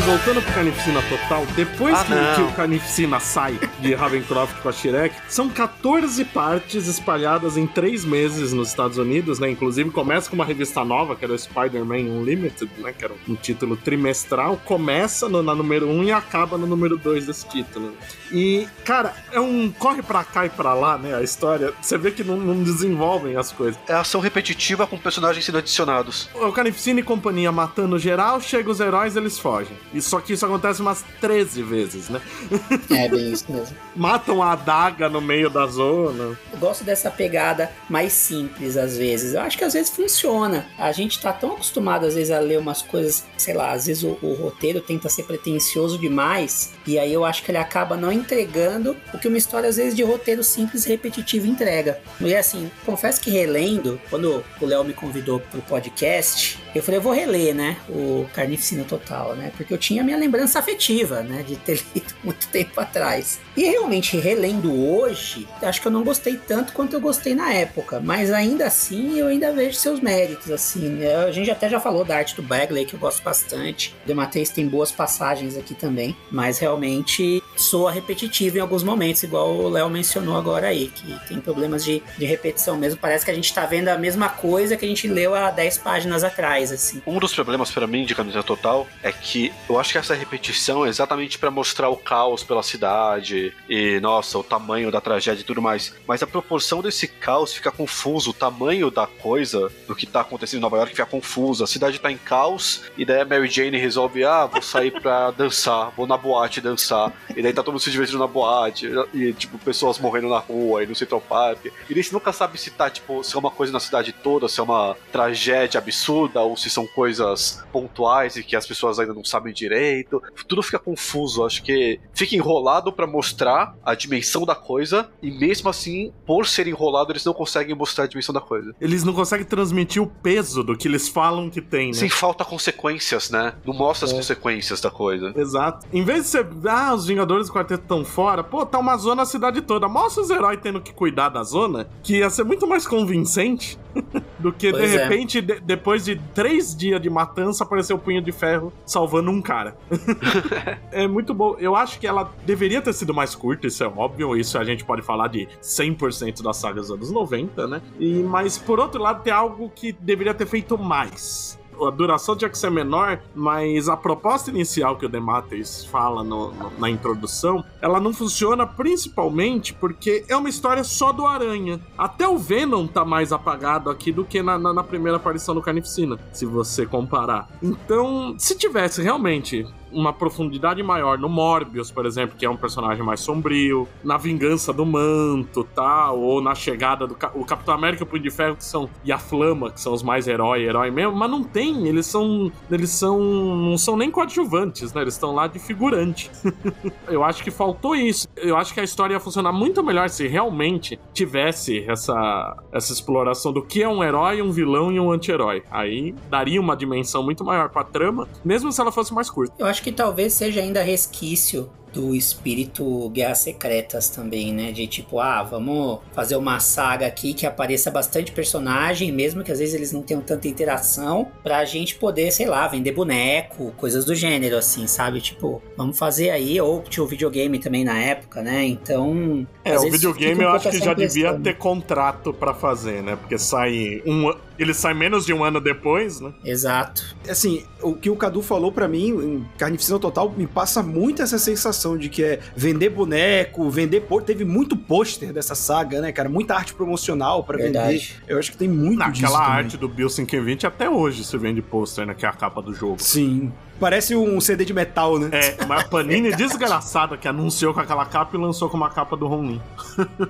Mas voltando pro Carnificina Total, depois Ah, que, que o Carnificina sai de Ravencroft com a Shrek, são 14 partes espalhadas em 3 meses nos Estados Unidos, né? Inclusive começa com uma revista nova, que era o Spider-Man Unlimited, né? Que era um título trimestral. Começa no- na número 1 e acaba no número 2 desse título. E, cara, é um corre pra cá e pra lá, né? A história. Você vê que não, não desenvolvem as coisas. É ação repetitiva com personagens sendo adicionados. O Carnificina e companhia matando geral, chega os heróis, eles fogem. E só que isso acontece umas 13 vezes, né? É bem isso mesmo. Matam a adaga no meio da zona. Eu gosto dessa pegada mais simples às vezes. Eu acho que às vezes funciona. A gente tá tão acostumado às vezes a ler umas coisas, sei lá, às vezes o, o roteiro tenta ser pretencioso demais e aí eu acho que ele acaba não entregando o que uma história às vezes de roteiro simples e repetitivo entrega. E assim, confesso que relendo, quando o Léo me convidou pro podcast, eu falei, eu vou reler, né, o Carnificina Total, né, porque eu tinha minha lembrança afetiva, né, de ter lido muito tempo atrás. E realmente relendo hoje, acho que eu não gostei tanto quanto eu gostei na época, mas ainda assim eu ainda vejo seus méritos, assim. né? A gente até já falou da arte do Bagley, que eu gosto bastante. O Demateis tem boas passagens aqui também, mas realmente soa repetitivo em alguns momentos, igual o Léo mencionou agora aí, que tem problemas de, de repetição mesmo. Parece que a gente tá vendo a mesma coisa que a gente leu há 10 páginas atrás, assim. Um dos problemas pra mim de Camisa Total é que eu acho que essa repetição é exatamente pra mostrar o caos pela cidade e, nossa, o tamanho da tragédia e tudo mais. Mas a proporção desse caos fica confuso, o tamanho da coisa, do que tá acontecendo em Nova York fica confuso. A cidade tá em caos e daí a Mary Jane resolve, ah, vou sair pra dançar, vou na boate dançar. E daí aí tá todo mundo se divertindo na boate, e, tipo, pessoas morrendo na rua, e no Central Park. E daí você nunca sabe se tá, tipo, se é uma coisa na cidade toda, se é uma tragédia absurda, ou se são coisas pontuais e que as pessoas ainda não sabem direito. Tudo fica confuso, acho que fica enrolado para mostrar a dimensão da coisa, e mesmo assim, por ser enrolado, eles não conseguem mostrar a dimensão da coisa. Eles não conseguem transmitir o peso do que eles falam que tem, né? Sem falta consequências, né? Não mostra as É. consequências da coisa. Exato. Em vez de ser, ah, os Vingadores do Quarteto estão fora, pô, tá uma zona a cidade toda. Mostra os heróis tendo que cuidar da zona, que ia ser muito mais convincente do que, Pois de é. repente, de- depois de três dias de matança, aparecer o Punho de Ferro salvando um cara. é muito bom. Eu acho que ela deveria ter sido mais curta, isso é óbvio. Isso a gente pode falar de 100% das sagas dos anos 90, né? E, mas, por outro lado, tem algo que deveria ter feito mais a duração tinha que ser menor, mas a proposta inicial que o Demates fala no- no- na introdução, ela não funciona principalmente porque é uma história só do Aranha. Até o Venom tá mais apagado aqui do que na, na- na primeira aparição do Carnificina, se você comparar. Então, se tivesse realmente uma profundidade maior no Morbius, por exemplo, que é um personagem mais sombrio, na vingança do manto, tal, ou na chegada do o Capitão América e o Punho de Ferro que são e a Flama, que são os mais herói, herói mesmo, mas não tem, eles são eles são não são nem coadjuvantes, né? Eles estão lá de figurante. Eu acho que faltou isso. Eu acho que a história ia funcionar muito melhor se realmente tivesse essa essa exploração do que é um herói, um vilão e um anti-herói. Aí daria uma dimensão muito maior pra trama, mesmo se ela fosse mais curta. Eu acho que talvez seja ainda resquício do espírito Guerras Secretas também, né? De tipo, ah, vamos fazer uma saga aqui que apareça bastante personagem, mesmo que às vezes eles não tenham tanta interação, pra gente poder, sei lá, vender boneco, coisas do gênero, assim, sabe? Tipo, vamos fazer aí, ou tinha o videogame também na época, né? Então. É, o videogame um eu acho que já impressão, devia ter contrato pra fazer, né? Porque sai um ele sai menos de um ano depois, né? Exato. Assim, o que o Cadu falou pra mim, em Carnificina Total, me passa muito essa sensação de que é vender boneco, vender... pô- Teve muito pôster dessa saga, né, cara? Muita arte promocional pra vender. Eu acho que tem muito disso Naquela também. arte do Bill 520 até hoje se vende pôster, né? Que é a capa do jogo. Sim. Parece um CD de metal, né? É, mas a Panini desgraçada que anunciou com aquela capa e lançou com uma capa do Ronin.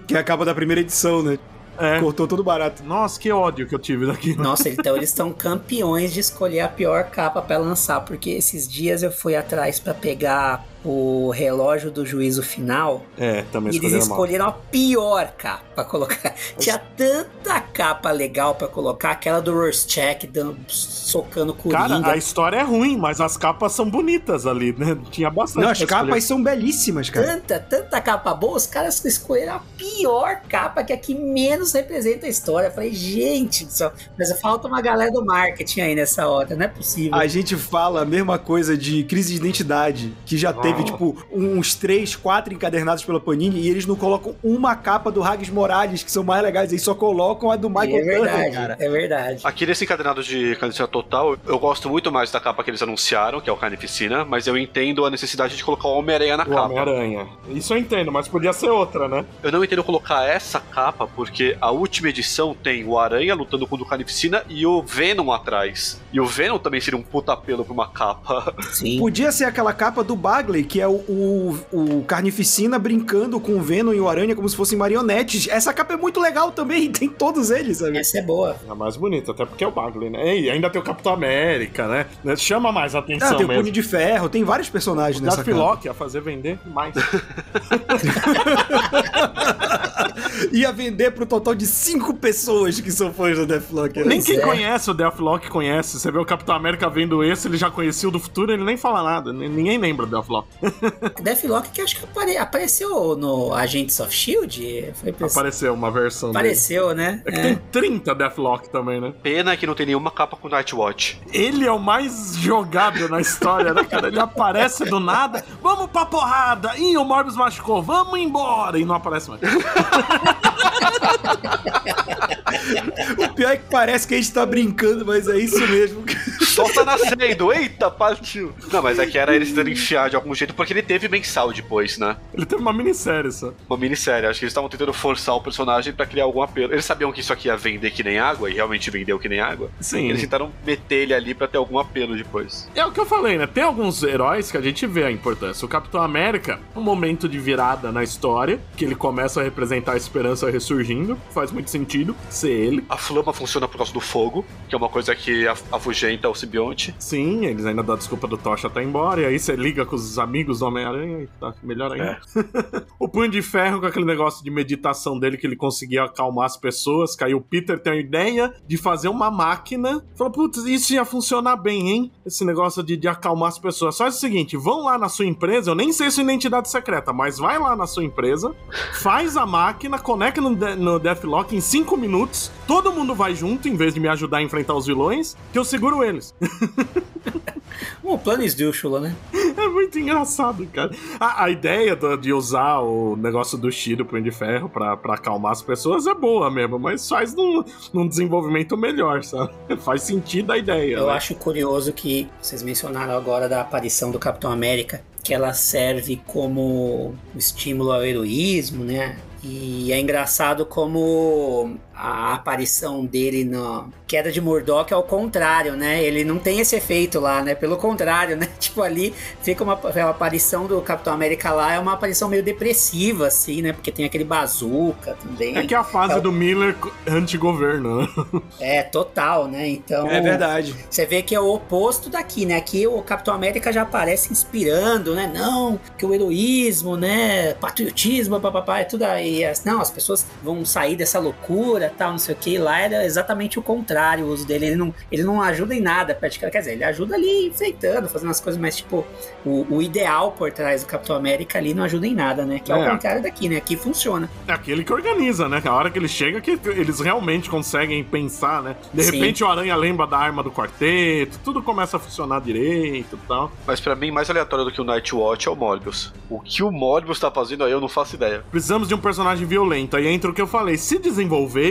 Que é a capa da primeira edição, né? É. Cortou todo barato. Nossa, que ódio que eu tive daqui. Nossa, então eles estão campeões de escolher a pior capa pra lançar, porque esses dias eu fui atrás pra pegar o relógio do juízo final É, também e eles escolheram mal. escolheram a pior capa pra colocar. Tinha tanta capa legal pra colocar, aquela do Rorschach dando socando Coringa. Cara, a história é ruim, mas as capas são bonitas ali, né? Tinha bastante. Não, as pra escolher. capas são belíssimas, cara. Tanta, tanta capa boa, os caras escolheram a pior capa, que é a que menos representa a história. Eu falei, gente do céu, mas falta uma galera do marketing aí nessa hora, não é possível. A gente fala a mesma coisa de crise de identidade, que já teve, tipo, uns três, quatro encadernados pela Panini, e eles não colocam uma capa do Hags Morales, que são mais legais, eles só colocam a do Michael é verdade, Turner, cara. é verdade. Aqui nesse encadenado de Carnificina Total, eu gosto muito mais da capa que eles anunciaram, que é o Carnificina, mas eu entendo a necessidade de colocar o Homem-Aranha na O capa. Homem-Aranha. Isso eu entendo, mas podia ser outra, né? Eu não entendo colocar essa capa, porque a última edição tem o Aranha lutando contra o Carnificina e o Venom atrás. E o Venom também seria um puta apelo pra uma capa. Sim. Podia ser aquela capa do Bagley, que é o, o, o Carnificina brincando com o Venom e o Aranha como se fossem marionetes. Essa capa é muito legal também, tem todos eles, sabe? Essa é boa. É a mais bonita, até porque é o Bagley, né? E ainda tem o Capitão América, né? Chama mais atenção Ah, tem o mesmo. Punho de Ferro, tem vários personagens O nessa Darth capa. Loki ia fazer vender mais. Ia vender pro total de cinco pessoas que são fãs do Deathlock. né? nem quem é. conhece o Deathlock conhece. Você vê o Capitão América vendo esse, ele já conhecia o do futuro, ele nem fala nada. N- Ninguém lembra do Deathlock. Deathlock que acho que apare- apareceu no Agents of S.H.I.E.L.D. Foi Apareceu uma versão dele. Apareceu, né? É que É. tem 30 Deathlock também, né? Pena que não tem nenhuma capa com Nightwatch. Ele é o mais jogado na história, né, cara? Ele aparece do nada, vamos pra porrada! Ih, o Morbius machucou, vamos embora! E não aparece mais. ハハハハ! O pior é que parece que a gente tá brincando, mas é isso mesmo. sol tá nascendo, eita, partiu. Não, mas é que era eles terem enfiar de algum jeito, porque ele teve mensal depois, né? Ele teve uma minissérie só. Uma minissérie, acho que eles estavam tentando forçar o personagem pra criar algum apelo. Eles sabiam que isso aqui ia vender que nem água, e realmente vendeu que nem água. Sim. Eles tentaram meter ele ali pra ter algum apelo depois. É o que eu falei, né? Tem alguns heróis que a gente vê a importância. O Capitão América, um momento de virada na história, que ele começa a representar a esperança ressurgindo. Faz muito sentido ser ele. A flama funciona por causa do fogo, que é uma coisa que af- afugenta o simbionte. Sim, eles ainda dão a desculpa do Tocha tá embora, e aí você liga com os amigos do Homem-Aranha e tá melhor ainda. o Punho de Ferro com aquele negócio de meditação dele que ele conseguia acalmar as pessoas, aí o Peter tem a ideia de fazer uma máquina. Falou, putz, isso ia funcionar bem, hein? Esse negócio de, de acalmar as pessoas. Só é o seguinte, vão lá na sua empresa, eu nem sei sua identidade secreta, mas vai lá na sua empresa, faz a máquina, conecta no, no Deathlock em 5 minutos, todo mundo vai junto, em vez de me ajudar a enfrentar os vilões, que eu seguro eles. O plano esdrúxula, né? É muito engraçado, cara. A, a ideia do- de usar o negócio do Chi do Punho de Ferro pra, pra acalmar as pessoas é boa mesmo, mas faz num, num desenvolvimento melhor, sabe? Faz sentido a ideia. Eu né? acho curioso que vocês mencionaram agora da aparição do Capitão América, que ela serve como estímulo ao heroísmo, né? E é engraçado como a aparição dele na Queda de Murdoch é ao contrário, né? Ele não tem esse efeito lá, né? Pelo contrário, né? Tipo, ali fica uma a aparição do Capitão América lá, é uma aparição meio depressiva, assim, né? Porque tem aquele bazuca também. É que é a fase É. do Miller anti-governo, né? É, total, né? Então. É verdade. Você vê que é o oposto daqui, né? Aqui o Capitão América já aparece inspirando, né? Não, que o heroísmo, né? Patriotismo, papapá, é tudo aí. As- Não, as pessoas vão sair dessa loucura, tal, não sei o que. Lá era exatamente o contrário o uso dele. Ele não, ele não ajuda em nada, praticamente. Quer dizer, ele ajuda ali enfeitando, fazendo as coisas, mas tipo, o, o ideal por trás do Capitão América ali não ajuda em nada, né? Que é, É. o contrário daqui, né? Aqui funciona. É aquele que organiza, né? A hora que ele chega, que eles realmente conseguem pensar, né? De Sim. repente o Aranha lembra da arma do quarteto, tudo começa a funcionar direito e tal. Mas pra mim, mais aleatório do que o Nightwatch é o Morbius. O que o Morbius tá fazendo aí, eu não faço ideia. Precisamos de um personagem violento. Aí entra o que eu falei. Se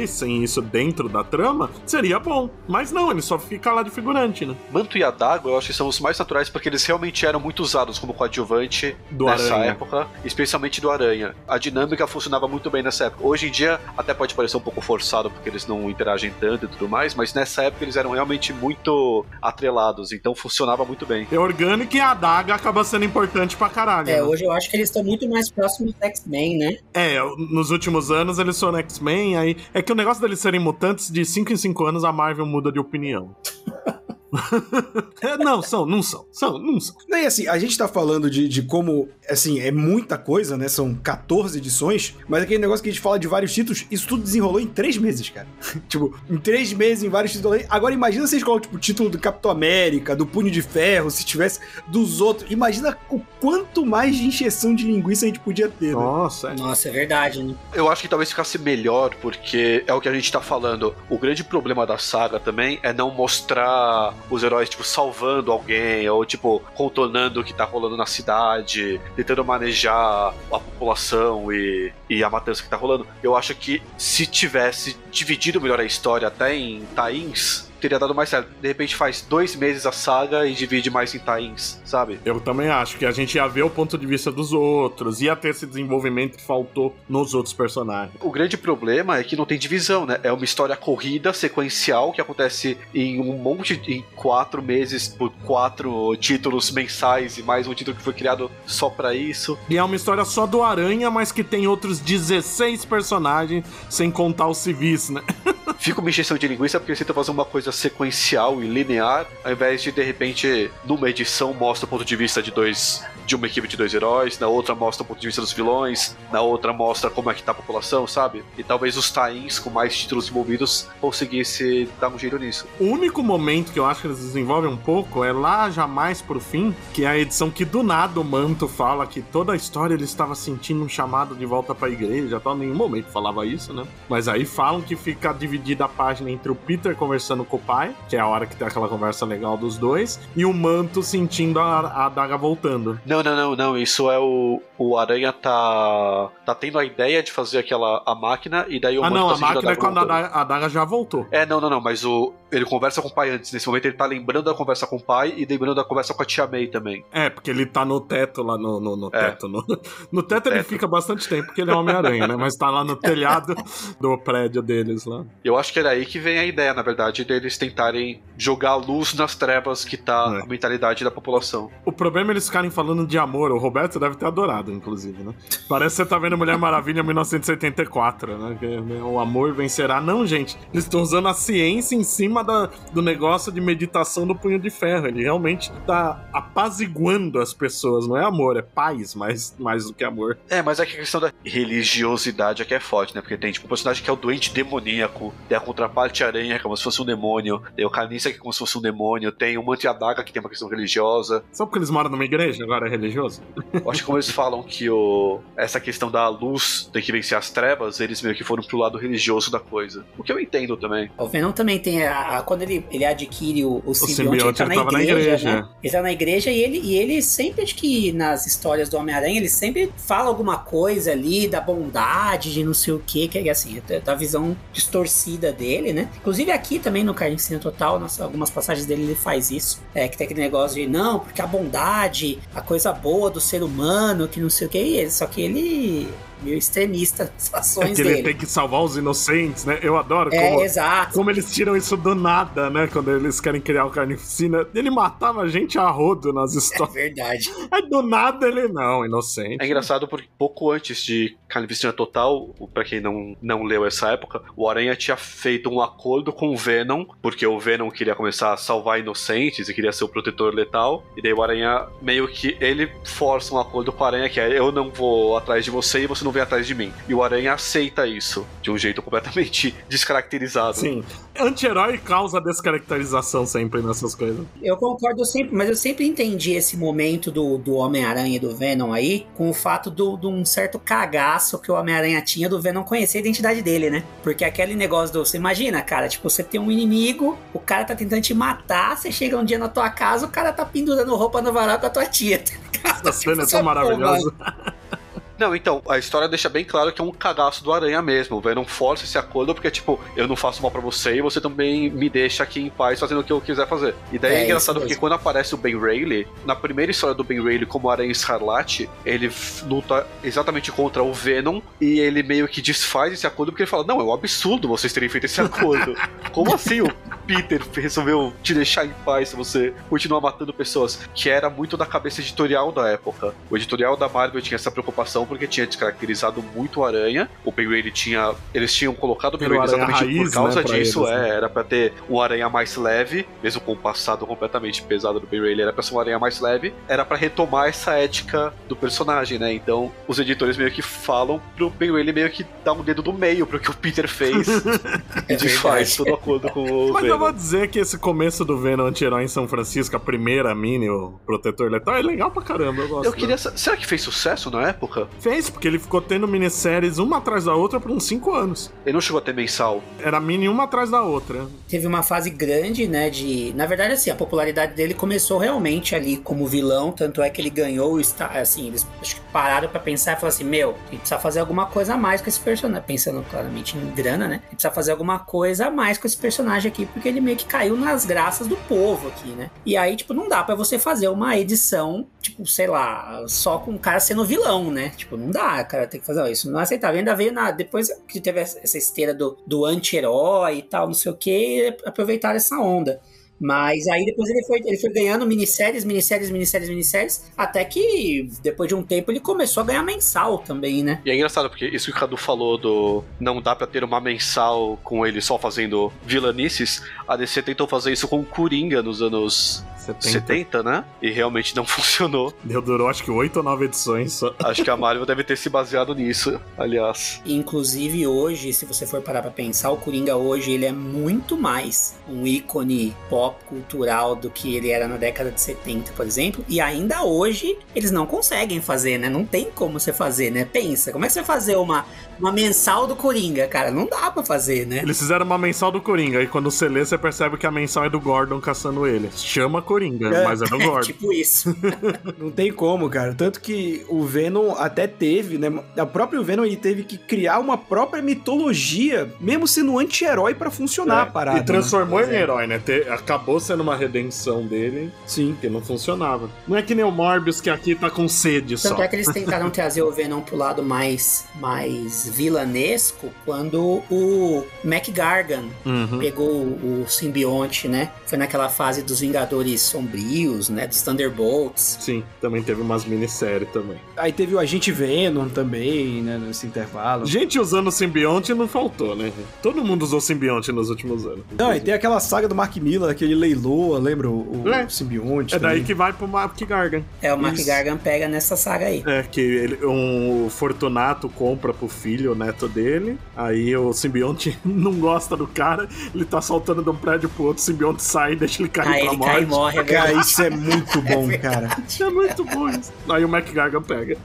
desenvolvessem isso dentro da trama, seria bom. Mas não, ele só fica lá de figurante, né? Manto e Adago, eu acho que são os mais naturais porque eles realmente eram muito usados como coadjuvante Do nessa Aranha. época, especialmente do Aranha. A dinâmica funcionava muito bem nessa época. Hoje em dia, até pode parecer um pouco forçado porque eles não interagem tanto e tudo mais, mas nessa época eles eram realmente muito atrelados, então funcionava muito bem. É orgânico e a adaga acaba sendo importante pra caralho. É, né? hoje eu acho que eles estão muito mais próximos do X-Men, né? É, nos últimos anos eles foram X-Men, aí. É que o negócio deles serem mutantes, de 5 em 5 anos a Marvel muda de opinião. Não, são, não são. São, não são. Não, E assim, a gente tá falando de, de como, assim, é muita coisa, né? São 14 edições, mas aquele negócio que a gente fala de vários títulos, isso tudo desenrolou em três meses, cara. tipo, em três meses, em vários títulos. Agora imagina se eles colocam, tipo, o título do Capitão América, do Punho de Ferro, se tivesse dos outros. Imagina o quanto mais de encheção de linguiça a gente podia ter, né? Nossa, é. Nossa, é verdade, né? Eu acho que talvez ficasse melhor, porque é o que a gente tá falando. O grande problema da saga também é não mostrar os heróis, tipo, salvando alguém, ou, tipo, contornando o que tá rolando na cidade, tentando manejar a população e, e a matança que tá rolando. Eu acho que se tivesse dividido melhor a história até em tains, teria dado mais certo. De repente faz dois meses a saga e divide mais em tains, sabe? Eu também acho que a gente ia ver o ponto de vista dos outros, ia ter esse desenvolvimento que faltou nos outros personagens. O grande problema é que não tem divisão, né? É uma história corrida, sequencial, que acontece em um monte de. em quatro meses, por quatro títulos mensais e mais um título que foi criado só pra isso. E é uma história só do Aranha, mas que tem outros 16 personagens, sem contar os civis, né? Fica uma encheção de linguiça porque eles tentam fazer uma coisa sequencial e linear, ao invés de, de repente, numa edição mostra o ponto de vista de dois. De uma equipe de dois heróis, na outra mostra o ponto de vista dos vilões, na outra mostra como é que tá a população, sabe? E talvez os tains com mais títulos envolvidos conseguisse dar um jeito nisso. O único momento que eu acho que eles desenvolvem um pouco é lá já mais pro fim, que é a edição que do nada o Manto fala que toda a história ele estava sentindo um chamado de volta pra igreja, tal, nenhum momento falava isso, né? Mas aí falam que fica dividida a página entre o Peter conversando com o pai, que é a hora que tem aquela conversa legal dos dois, e o Manto sentindo a, a adaga voltando. Não, não, não, não. Isso é o. O Aranha tá. tá tendo a ideia de fazer aquela. a máquina, e daí o ah não, tá a máquina é quando a a adaga já voltou. É, não, não, não, mas o, ele conversa com o pai antes. Nesse momento ele tá lembrando da conversa com o pai e lembrando da conversa com a tia May também. É, porque ele tá no teto lá no, no, no é. teto. No, no teto no ele teto. fica bastante tempo, porque ele é Homem-Aranha, né? Mas tá lá no telhado do prédio deles lá. Eu acho que era aí que vem a ideia, na verdade, deles tentarem jogar luz nas trevas que tá é. a mentalidade da população. O problema é eles ficarem falando de amor. O Roberto deve ter adorado, inclusive, né? Parece que você tá vendo Mulher Maravilha 1974, né? né? O amor vencerá. Não, gente. Eles estão usando a ciência em cima da, do negócio de meditação do punho de ferro. Ele realmente tá apaziguando as pessoas. Não é amor, é paz mais, mais do que amor. É, mas é que a questão da religiosidade aqui é forte, né? Porque tem, tipo, um personagem que é o doente demoníaco, tem a contraparte aranha, que é como se fosse um demônio, tem o carniça que é como se fosse um demônio, tem o Mantiadaga, que tem uma questão religiosa. Só porque eles moram numa igreja, agora é religioso? Eu acho que como eles falam que o, essa questão da luz tem que vencer as trevas, eles meio que foram pro lado religioso da coisa. O que eu entendo também. O Venom também tem a, a quando ele, ele adquire o, o simbionte, o simbionte ele tá na igreja, na igreja. Né? Ele tá na igreja e ele, e ele sempre, acho que nas histórias do Homem-Aranha, ele sempre fala alguma coisa ali da bondade, de não sei o que, que é assim, é da visão distorcida dele, né? Inclusive aqui também no Carnificina Total, nas, algumas passagens dele ele faz isso. É, que tem aquele negócio de, não, porque a bondade, a coisa boa do ser humano, que não sei o que, só que ele meio extremista as ações é que dele. ele tem que salvar os inocentes, né? Eu adoro é, como, exato. como eles tiram isso do nada, né? Quando eles querem criar o Carnificina. Ele matava gente a rodo nas histórias. É verdade. Aí do nada ele não, inocente. É engraçado porque pouco antes de Carnificina Total, pra quem não, não leu essa época, o Aranha tinha feito um acordo com o Venom, porque o Venom queria começar a salvar inocentes e queria ser o protetor letal. E daí o Aranha meio que ele força um acordo com o Aranha que é eu não vou atrás de você e você não não vem atrás de mim. E o Aranha aceita isso de um jeito completamente descaracterizado. Sim. Anti-herói causa descaracterização sempre nessas coisas. Eu concordo sempre, mas eu sempre entendi esse momento do, do Homem-Aranha e do Venom aí com o fato de um certo cagaço que o Homem-Aranha tinha do Venom conhecer a identidade dele, né? Porque aquele negócio do. Você imagina, cara, tipo, você tem um inimigo, o cara tá tentando te matar, você chega um dia na tua casa, o cara tá pendurando roupa no varal com a tua tia. Tá Essa cena é tão maravilhosa. Não, então, a história deixa bem claro que é um cagaço do Aranha mesmo. O Venom força esse acordo porque, tipo, eu não faço mal para você e você também me deixa aqui em paz fazendo o que eu quiser fazer. E daí é, é engraçado porque quando aparece o Ben Reilly, na primeira história do Ben Reilly como Aranha Escarlate, ele luta exatamente contra o Venom e ele meio que desfaz esse acordo porque ele fala: Não, é um absurdo vocês terem feito esse acordo. como assim o Peter resolveu te deixar em paz se você continuar matando pessoas? Que era muito da cabeça editorial da época. O editorial da Marvel tinha essa preocupação porque tinha descaracterizado muito o Aranha. O Ben Reilly tinha. Eles tinham colocado o Ben Reilly exatamente raiz, por causa né, disso, eles, é. Né? Era pra ter um Aranha mais leve, mesmo com o passado completamente pesado do Ben Reilly, era pra ser um Aranha mais leve. Era para retomar essa ética do personagem, né? Então, os editores meio que falam pro Ben Reilly meio que dar um dedo no meio pro que o Peter fez e desfaz todo acordo com o Mas vou dizer que esse começo do Venom anti-herói em São Francisco, a primeira mini, o Protetor Letal, é legal pra caramba. Eu gosto. Eu queria. Será que fez sucesso na época? Fez, porque ele ficou tendo minisséries uma atrás da outra por uns 5 anos. Ele não chegou a ter mensal. Era mini uma atrás da outra. Teve uma fase grande, né, de... Na verdade, assim, a popularidade dele começou realmente ali como vilão, tanto é que ele ganhou, assim, eles acho que pararam para pensar e falaram assim, meu, a gente precisa fazer alguma coisa a mais com esse personagem, pensando claramente em grana, né? A gente precisa fazer alguma coisa a mais com esse personagem aqui, porque ele meio que caiu nas graças do povo aqui, né? E aí, tipo, não dá para você fazer uma edição, tipo, sei lá, só com o cara sendo vilão, né? Tipo, não dá, cara, tem que fazer isso. Não é aceitável. Ainda veio na. Depois que teve essa esteira do, do anti-herói e tal, não sei o que, aproveitaram essa onda. Mas aí depois ele foi, ele foi ganhando minisséries, minisséries, minisséries, minisséries, até que depois de um tempo ele começou a ganhar mensal também, né? E é engraçado, porque isso que o Cadu falou do não dá para ter uma mensal com ele só fazendo vilanices, a DC tentou fazer isso com o Coringa nos anos 70. 70, né? E realmente não funcionou. Deu, durou acho que 8 ou 9 edições só. Acho que a Marvel deve ter se baseado nisso, aliás. Inclusive hoje, se você for parar pra pensar, o Coringa hoje ele é muito mais um ícone pop cultural do que ele era na década de 70, por exemplo. E ainda hoje eles não conseguem fazer, né? Não tem como você fazer, né? Pensa, como é que você vai fazer uma, uma mensal do Coringa, cara? Não dá pra fazer, né? Eles fizeram uma mensal do Coringa e quando você lê, você percebe que a mensal é do Gordon caçando ele. Chama Coringa Coringa, É. mas era o É Gordon. tipo isso. Não tem como, cara. Tanto que o Venom até teve, né? O próprio Venom ele teve que criar uma própria mitologia, mesmo sendo um anti-herói pra funcionar a parada. É, e transformou Pois ele em é. herói, né? Te- acabou sendo uma redenção dele, né? Sim. que não funcionava. Não é que nem o Morbius, que aqui tá com sede só. Tanto é que eles tentaram trazer o Venom pro lado mais, mais vilanesco quando o McGargan Uhum. pegou o, o simbionte, né? Foi naquela fase dos Vingadores Sombrios, né? Dos Thunderbolts. Sim, também teve umas minisséries também. Aí teve o Agente Venom também, né? Nesse intervalo. Gente usando simbionte não faltou, né? Todo mundo usou simbionte nos últimos anos. Não, e tem aquela saga do Mark Miller, que ele leiloa, lembra? O, o É. simbionte. É daí também. que vai pro Mark Gargan. É, o Isso. McGargan pega nessa saga aí. É, que ele, um o Fortunato compra pro filho, o neto dele. Aí o simbionte não gosta do cara, ele tá saltando de um prédio pro outro, o simbionte sai e deixa ele cair Aí pra ele morte. cai e morre. É Cara, verdade. isso é muito bom, cara. É muito bom isso. Aí o McGargan pega.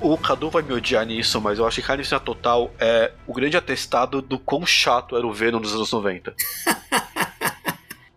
O Cadu vai me odiar nisso, mas eu acho que Carnificina Total é o grande atestado do quão chato era o Venom nos anos 90.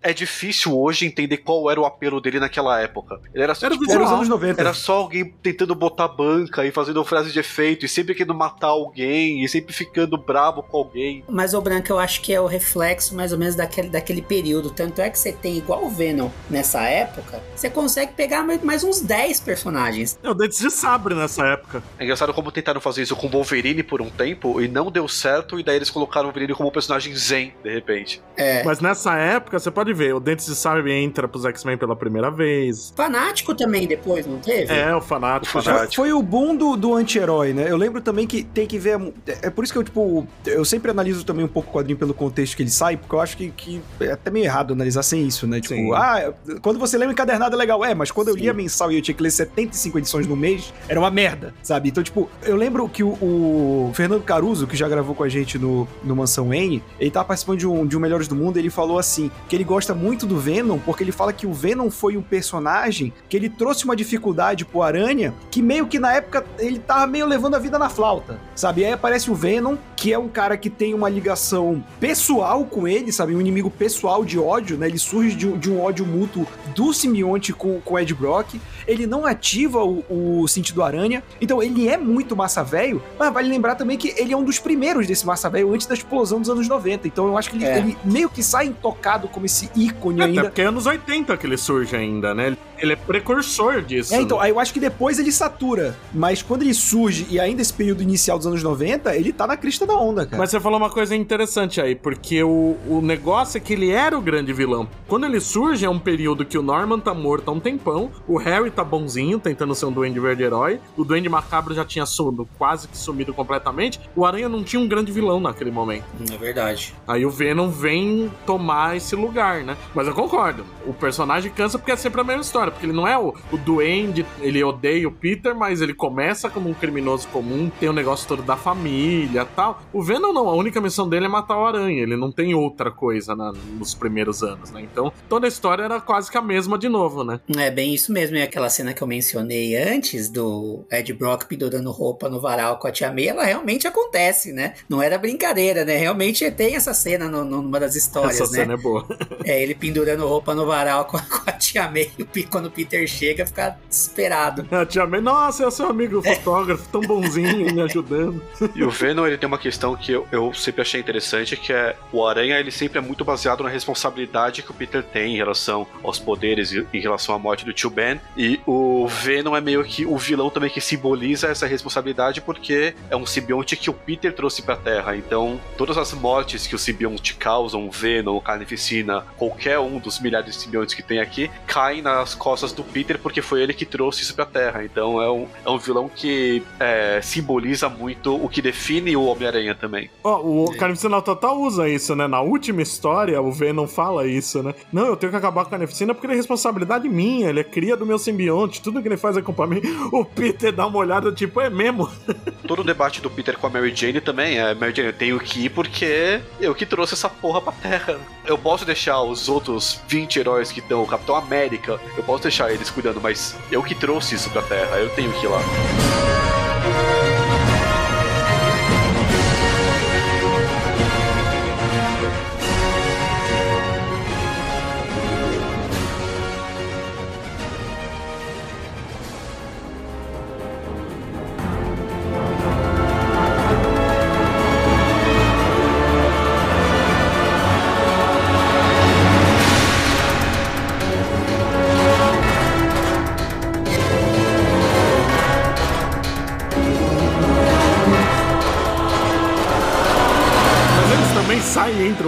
é difícil hoje entender qual era o apelo dele naquela época. Ele era, Era tipo. Era os anos 90. Era só alguém tentando botar banca e fazendo frases de efeito e sempre querendo matar alguém e sempre ficando bravo com alguém. Mas o branco eu acho que é o reflexo mais ou menos daquele, daquele período. Tanto é que você tem igual o Venom nessa época, você consegue pegar mais, uns 10 personagens. É o Dentes de Sabre nessa época. É engraçado como tentaram fazer isso com Wolverine por um tempo e não deu certo, e daí eles colocaram o Wolverine como um personagem zen, de repente. É. Mas nessa época, você pode ver, o Dentes de Sabre entra pros X-Men pela primeira vez. Fanático também depois, não teve? É, o Fanático O já. Fanático. Foi o boom do, do anti-herói, né? Eu lembro também que tem que ver. É por isso que eu, tipo, eu sempre analiso também um pouco o quadrinho pelo contexto que ele sai, porque eu acho que, que é até meio errado analisar sem isso, né? Tipo, Sim. ah, quando você lê um encadernado é legal. É, mas quando eu Sim. lia mensal e eu tinha que ler 75 edições no mês, era uma merda, sabe? Então, tipo, eu lembro que o, o Fernando Caruso, que já gravou com a gente no, no Mansão N, ele tava participando de um, de um Melhores do Mundo, e ele falou assim, que ele gosta muito do Venom, porque ele fala que o Venom foi um personagem que ele trouxe uma dificuldade pro Aranha, que meio que na época ele tava meio levando a vida na flauta, sabe? E aí aparece o Venom, que é um cara que tem uma ligação pessoal com ele, sabe? Um inimigo pessoal de ódio, né? Ele surge de, um- de um ódio mútuo do simbionte com, com o Ed Brock. Ele não ativa o, o sentido aranha. Então ele é muito massa velho, mas vale lembrar também que ele é um dos primeiros desse massa velho antes da explosão dos anos 90. Então eu acho que ele, É. ele meio que sai intocado como esse ícone Até ainda. porque é anos 80 que ele surge ainda, né? Ele- Ele é precursor disso. É, então, né? aí eu acho que depois ele satura. Mas quando ele surge, e ainda esse período inicial dos anos 90, ele tá na crista da onda, cara. Mas você falou uma coisa interessante aí, porque o, o negócio é que ele era o grande vilão. Quando ele surge, é um período que o Norman tá morto há um tempão, o Harry tá bonzinho, tentando ser um Duende Verde herói, o Duende Macabro já tinha sumido, quase que sumido completamente, o Aranha não tinha um grande vilão naquele momento. É verdade. Aí o Venom vem tomar esse lugar, né? Mas eu concordo, o personagem cansa porque é sempre a mesma história, porque ele não é o, o Duende, ele odeia o Peter, mas ele começa como um criminoso comum, tem o negócio todo da família tal. O Venom não, a única missão dele é matar o Aranha, ele não tem outra coisa na- nos primeiros anos, né? Então toda a história era quase que a mesma de novo, né? É bem isso mesmo. E aquela cena que eu mencionei antes do Ed Brock pendurando roupa no varal com a Tia May, ela realmente acontece, né? Não era brincadeira, né? Realmente tem essa cena no- no- numa das histórias, Essa né? cena é boa. É ele pendurando roupa no varal com a, com a Tia May. E o quando o Peter chega, fica desesperado. A tia May, nossa, é seu amigo fotógrafo, tão bonzinho me ajudando. E o Venom, ele tem uma questão que eu, eu sempre achei interessante, que é o Aranha, ele sempre é muito baseado na responsabilidade que o Peter tem em relação aos poderes e em relação à morte do tio Ben. E o Venom é meio que o vilão também que simboliza essa responsabilidade porque é um simbionte que o Peter trouxe pra Terra. Então, todas as mortes que o simbionte causam, Venom, Carnificina, qualquer um dos milhares de simbiontes que tem aqui, caem nas costas do Peter porque foi ele que trouxe isso pra Terra. Então, é um, é um vilão que é, simboliza muito o que define o Homem-Aranha também. Ó, o Carnificina Total usa isso, né? Na última história, o Venom fala isso, né? Não, eu tenho que acabar com a Carnificina porque ele é responsabilidade minha, ele é cria do meu simbionte, tudo que ele faz é culpa minha. O Peter dá uma olhada, tipo, é mesmo? Todo o debate do Peter com a Mary Jane também é: Mary Jane, eu tenho que ir porque eu que trouxe essa porra pra Terra. Eu posso deixar os outros 20 heróis que estão, o Capitão América, eu posso deixar eles cuidando, mas eu que trouxe isso pra Terra, eu tenho que ir lá.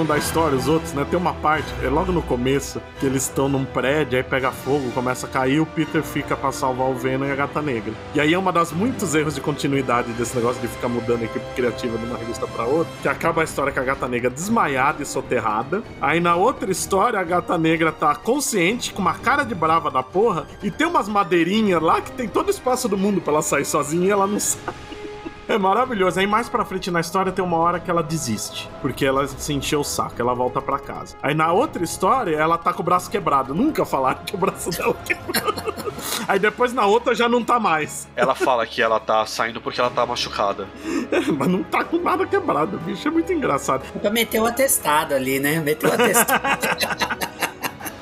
Da história os outros, né? Tem uma parte, é logo no começo, que eles estão num prédio, aí pega fogo, começa a cair, o Peter fica pra salvar o Venom e a Gata Negra. E aí é uma das muitos erros de continuidade desse negócio de ficar mudando a equipe criativa de uma revista pra outra, que acaba a história com a Gata Negra desmaiada e soterrada. Aí na outra história, a Gata Negra tá consciente, com uma cara de brava da porra, e tem umas madeirinhas lá que tem todo o espaço do mundo pra ela sair sozinha e ela não sai. É maravilhoso. Aí mais pra frente na história tem uma hora que ela desiste. Porque ela se encheu o saco, ela volta pra casa. Aí na outra história, ela tá com o braço quebrado. Nunca falaram que o braço dela quebrou. Aí depois na outra já não tá mais. Ela fala que ela tá saindo porque ela tá machucada. É, mas não tá com nada quebrado, bicho. É muito engraçado. Meter o atestado ali, né? Meteu o atestado.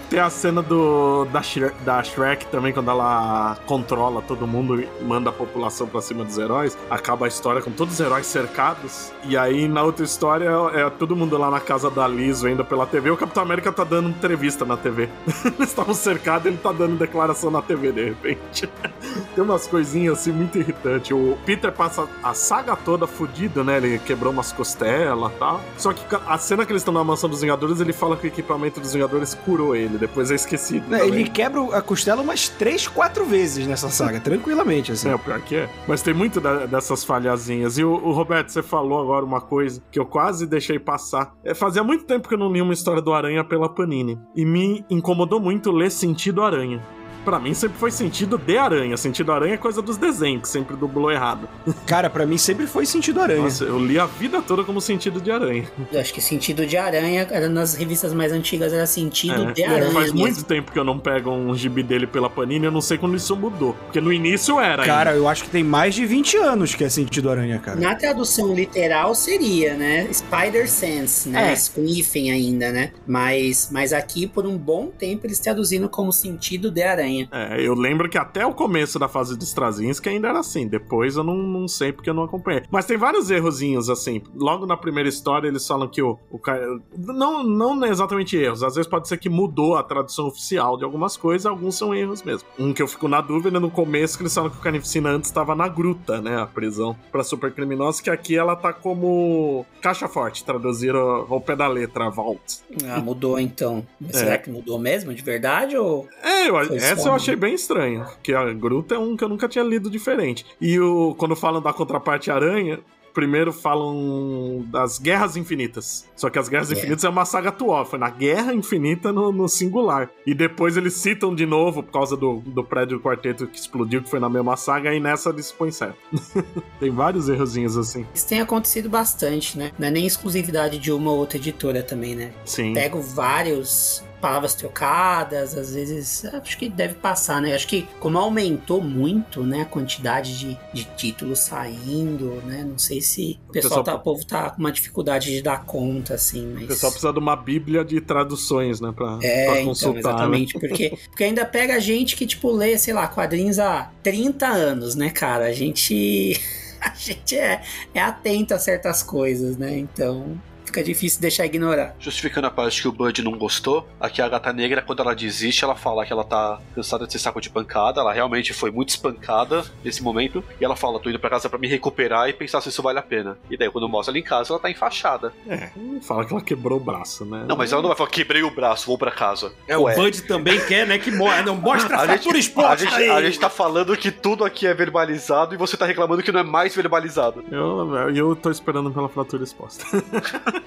Tem a cena do da, Shrek, da Shrek também, quando ela controla todo mundo e manda a população pra cima dos heróis. Acaba a história com todos os heróis cercados. E aí, na outra história, é todo mundo lá na casa da Liz vendo pela TV. O Capitão América tá dando entrevista na TV. Eles estavam cercados ele tá dando declaração na TV de repente. Tem umas coisinhas assim muito irritantes. O Peter passa a saga toda fudido, né? Ele quebrou umas costelas e tal. Só que a cena que eles estão na mansão dos Vingadores, ele fala que o equipamento dos Vingadores curou ele. Depois é esquecido. Também. Ele quebra a costela umas 3, 4 vezes nessa saga, tranquilamente, assim. É, o pior que é. Mas tem muito da- dessas falhazinhas. E o, o Roberto, você falou agora uma coisa que eu quase deixei passar. É, fazia muito tempo que eu não li uma história do Aranha pela Panini. E me incomodou muito ler Sentido Aranha. Pra mim sempre foi sentido de aranha. Sentido aranha é coisa dos desenhos, que sempre dublou errado. Cara, pra mim sempre foi sentido aranha. Nossa, eu li a vida toda como sentido de aranha. Eu acho que sentido de aranha, era nas revistas mais antigas, era sentido É, de é, aranha. faz mesmo. muito tempo que eu não pego um gibi dele pela Panini, eu não sei quando isso mudou. Porque no início era. Cara, eu acho que tem mais de 20 anos que é sentido aranha, cara. Na tradução literal seria, né? Spider Sense, né? É. Com hífen ainda, né? Mas, mas aqui, por um bom tempo, eles traduzindo como sentido de aranha. É, eu lembro que até o começo da fase de Straczynski ainda era assim. Depois eu não, não sei porque eu não acompanhei. Mas tem vários errozinhos, assim. Logo na primeira história, eles falam que o, o cara. Não, não exatamente erros. Às vezes pode ser que mudou a tradução oficial de algumas coisas, alguns são erros mesmo. Um que eu fico na dúvida no começo, que eles falam que o Carnificina antes estava na gruta, né? A prisão pra supercriminosos, que aqui ela tá como caixa forte, traduziram ao pé da letra, Vault. Ah, mudou então. Mas Será que mudou mesmo, de verdade? Ou... É, eu- Foi essa eu achei bem estranho. Que a Gruta é um que eu nunca tinha lido diferente. E o, quando falam da contraparte aranha, primeiro falam das Guerras Infinitas. Só que as Guerras É. Infinitas é uma saga atual. Foi na Guerra Infinita no, no singular. E depois eles citam de novo, por causa do, do prédio do quarteto que explodiu, que foi na mesma saga, e nessa eles põem certo. Tem vários errozinhos assim. Isso tem acontecido bastante, né? Não é nem exclusividade de uma ou outra editora também, né? Sim. Pego vários palavras trocadas, às vezes acho que deve passar, né? Acho que como aumentou muito, né, a quantidade de, de títulos saindo, né? Não sei se o pessoal, pessoal- tá, o povo tá com uma dificuldade de dar conta, assim, mas... O pessoal precisa de uma bíblia de traduções, né? Pra, É, pra então, consultar. né? exatamente, porque, porque ainda pega gente que, tipo, lê, sei lá, quadrinhos há 30 anos, né, cara? A gente. A gente é, é atento a certas coisas, né? Então. Fica difícil deixar ignorar. Justificando a parte que o Bud não gostou, aqui a gata negra, quando ela desiste, ela fala que ela tá cansada de ser saco de pancada. Ela realmente foi muito espancada nesse momento. E ela fala: tô indo pra casa pra me recuperar e pensar se isso vale a pena. E daí, quando mostra ela em casa, ela tá enfaixada. É, fala que ela quebrou o braço, né? Não, mas ela não vai falar: quebrei o braço, vou pra casa. É, Ué. o Bud também quer, né, que mo não mostra a A gente, fratura a, exposta gente, aí. a gente tá falando que tudo aqui é verbalizado e você tá reclamando que não é mais verbalizado. Eu, eu tô esperando pela fratura exposta.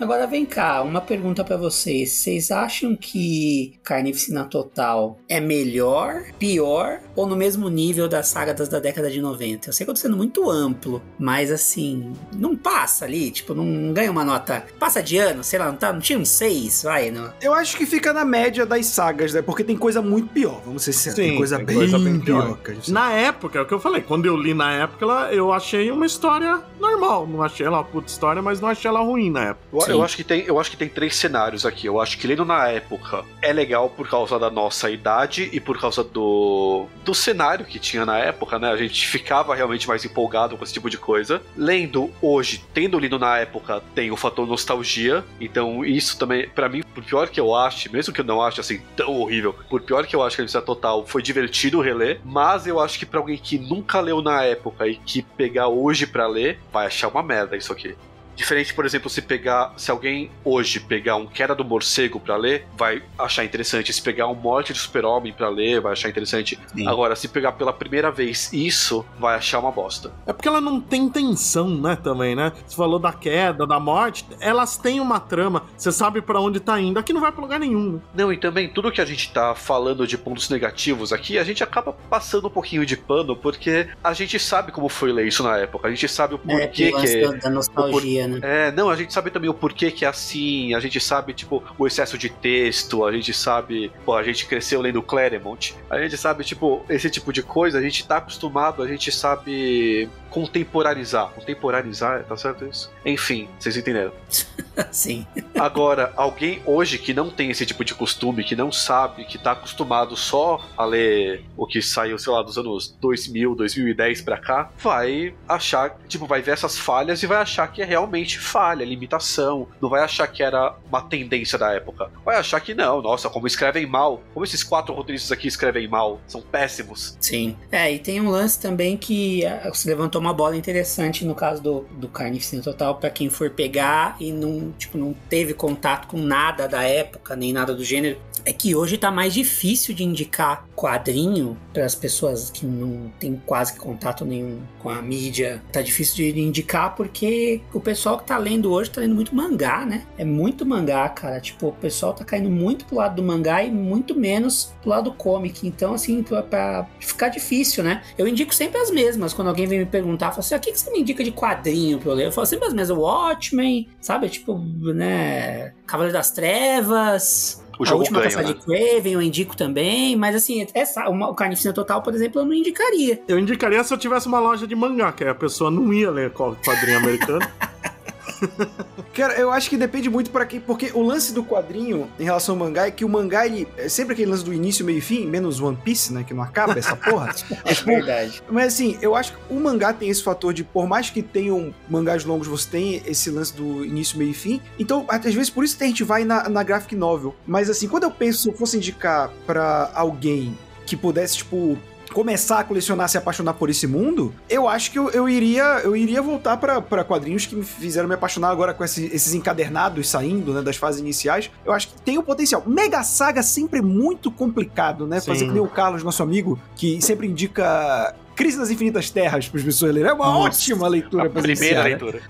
Agora vem cá, uma pergunta pra vocês. Vocês acham que Carnificina Total é melhor, pior ou no mesmo nível das sagas da década de 90? Eu sei que eu tô sendo muito amplo, mas assim, não passa ali, tipo, não ganha uma nota. Passa de ano, sei lá, não, tá, não tinha um 6, vai, não. Eu acho que fica na média das sagas, né? Porque tem coisa muito pior, vamos ser sinceros. tem coisa, tem bem, coisa bem pior. pior. que a gente- Na época, é o que eu falei, quando eu li na época, ela- eu achei uma história normal. Não achei ela uma puta história, mas não achei ela ruim na época. Sim. eu acho que tem, eu acho que tem três cenários aqui. Eu acho que lendo na época é legal por causa da nossa idade e por causa do, do cenário que tinha na época, né? A gente ficava realmente mais empolgado com esse tipo de coisa. Lendo hoje, tendo lido na época, tem o fator nostalgia. Então, isso também, pra mim, por pior que eu ache, mesmo que eu não ache assim tão horrível, por pior que eu acho que a Universidade Total foi divertido reler, mas eu acho que pra alguém que nunca leu na época e que pegar hoje pra ler, vai achar uma merda isso aqui. Diferente, por exemplo, se pegar. Se alguém hoje pegar um Queda do Morcego pra ler, vai achar interessante. Se pegar um Morte do Super-Homem pra ler, vai achar interessante. Sim. Agora, se pegar pela primeira vez isso, vai achar uma bosta. É porque ela não tem tensão, né, também, né? Você falou da queda, da morte, elas têm uma trama, você sabe pra onde tá indo. Aqui não vai pra lugar nenhum. né? Não, e também tudo que a gente tá falando de pontos negativos aqui, a gente acaba passando um pouquinho de pano, porque a gente sabe como foi ler isso na época. A gente sabe o É, porquê pelo que é. da, da nostalgia, né? É, não, a gente sabe também o porquê que é assim, a gente sabe, tipo, o excesso de texto, a gente sabe, pô, a gente cresceu lendo Claremont, a gente sabe, tipo, esse tipo de coisa, a gente tá acostumado, a gente sabe contemporarizar. Contemporarizar, tá certo isso? Enfim, vocês entenderam. Sim. Agora, alguém hoje que não tem esse tipo de costume, que não sabe, que tá acostumado só a ler o que saiu, sei lá, dos anos 2000, 2010 pra cá, vai achar, tipo, vai ver essas falhas e vai achar que é realmente falha, limitação, não vai achar que era uma tendência da época. Vai achar que não, nossa, como escrevem mal, como esses quatro roteiristas aqui escrevem mal, são péssimos. Sim. É, e tem um lance também que ah, você levantou uma bola interessante no caso do, do Carnificina Total, pra quem for pegar e não, tipo, não teve contato com nada da época, nem nada do gênero. É que hoje tá mais difícil de indicar quadrinho para as pessoas que não tem quase contato nenhum com a mídia. Tá difícil de indicar porque o pessoal que tá lendo hoje tá lendo muito mangá, né? É muito mangá, cara. Tipo, o pessoal tá caindo muito pro lado do mangá e muito menos pro lado do comic. Então, assim, pra, pra ficar difícil, né? Eu indico sempre as mesmas. Quando alguém vem me perguntar, fala assim: "Ah, o que, que você me indica de quadrinho pra eu ler? Eu falo sempre as mesmas. Watchmen, sabe? Tipo, né? Cavaleiro das Trevas. O a jogo última ganha, caçada né? de Craven eu indico também, mas assim, essa, uma, o Carnificina Total, por exemplo, eu não indicaria. Eu indicaria se eu tivesse uma loja de mangá, que aí a pessoa não ia ler qual quadrinho americano. Cara, eu acho que depende muito pra quem. Porque o lance do quadrinho em relação ao mangá é que o mangá, ele. É sempre aquele lance do início, meio e fim, menos One Piece, né? Que não acaba essa porra. É verdade. Mas assim, eu acho que o mangá tem esse fator de, por mais que tenham mangás longos, você tem esse lance do início, meio e fim. Então, às vezes, por isso que a gente vai na, na graphic novel. Mas assim, quando eu penso, se eu fosse indicar pra alguém que pudesse, tipo, começar a colecionar, se apaixonar por esse mundo, eu acho que eu, eu iria eu iria voltar pra pra quadrinhos que me fizeram me apaixonar agora com esse- esses encadernados saindo, né, das fases iniciais. Eu acho que tem o potencial. Mega Saga sempre é muito complicado, né? Fazer Sim. que nem o Carlos, nosso amigo, que sempre indica Crise nas Infinitas Terras para as pessoas lerem. É uma Nossa. ótima leitura A pra primeira iniciar, leitura.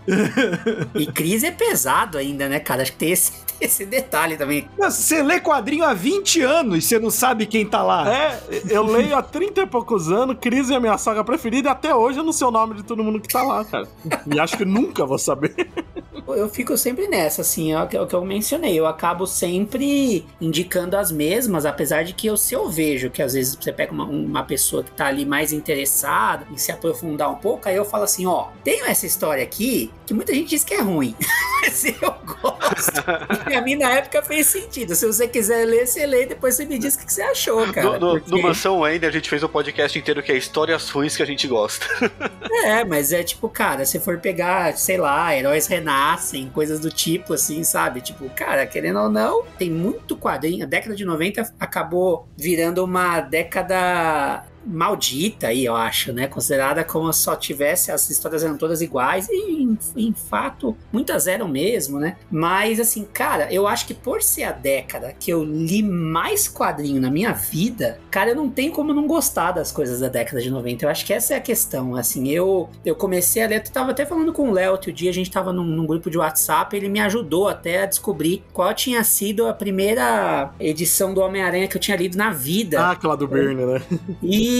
E crise é pesado ainda, né, cara? Acho que tem esse, tem esse detalhe também. Você lê quadrinho há 20 anos, você não sabe quem tá lá. É, eu leio há 30 e poucos anos, Crise é a minha saga preferida, e até hoje eu não sei o nome de todo mundo que tá lá, cara. E acho que nunca vou saber. Eu fico sempre nessa, assim, é o que, é o que eu mencionei. Eu acabo sempre indicando as mesmas, apesar de que eu, se eu vejo que às vezes você pega uma, uma pessoa que tá ali mais interessada em se aprofundar um pouco, aí eu falo assim: ó, tenho essa história aqui que muita gente diz que é ruim. Mas eu gosto. Pra mim, na época, fez sentido. Se você quiser ler, você lê e depois você me diz o que você achou, cara. No, no, porque- no Mansão Wayne a gente fez um podcast inteiro que é histórias ruins que a gente gosta. É, mas é tipo, cara, se for pegar, sei lá, heróis renascem, coisas do tipo, assim, sabe? Tipo, cara, querendo ou não, tem muito quadrinho. A década de 90 acabou virando uma década maldita aí, eu acho, né? Considerada como só tivesse, as histórias eram todas iguais, e em, em fato, muitas eram mesmo, né? Mas, assim, cara, eu acho que por ser a década que eu li mais quadrinho na minha vida, cara, eu não tenho como não gostar das coisas da década de 90. Eu acho que essa é a questão, assim, eu, eu comecei a ler, eu tava até falando com o Léo outro dia, a gente tava num, num grupo de WhatsApp, ele me ajudou até a descobrir qual tinha sido a primeira edição do Homem-Aranha que eu tinha lido na vida. Ah, aquela do Byrne, né?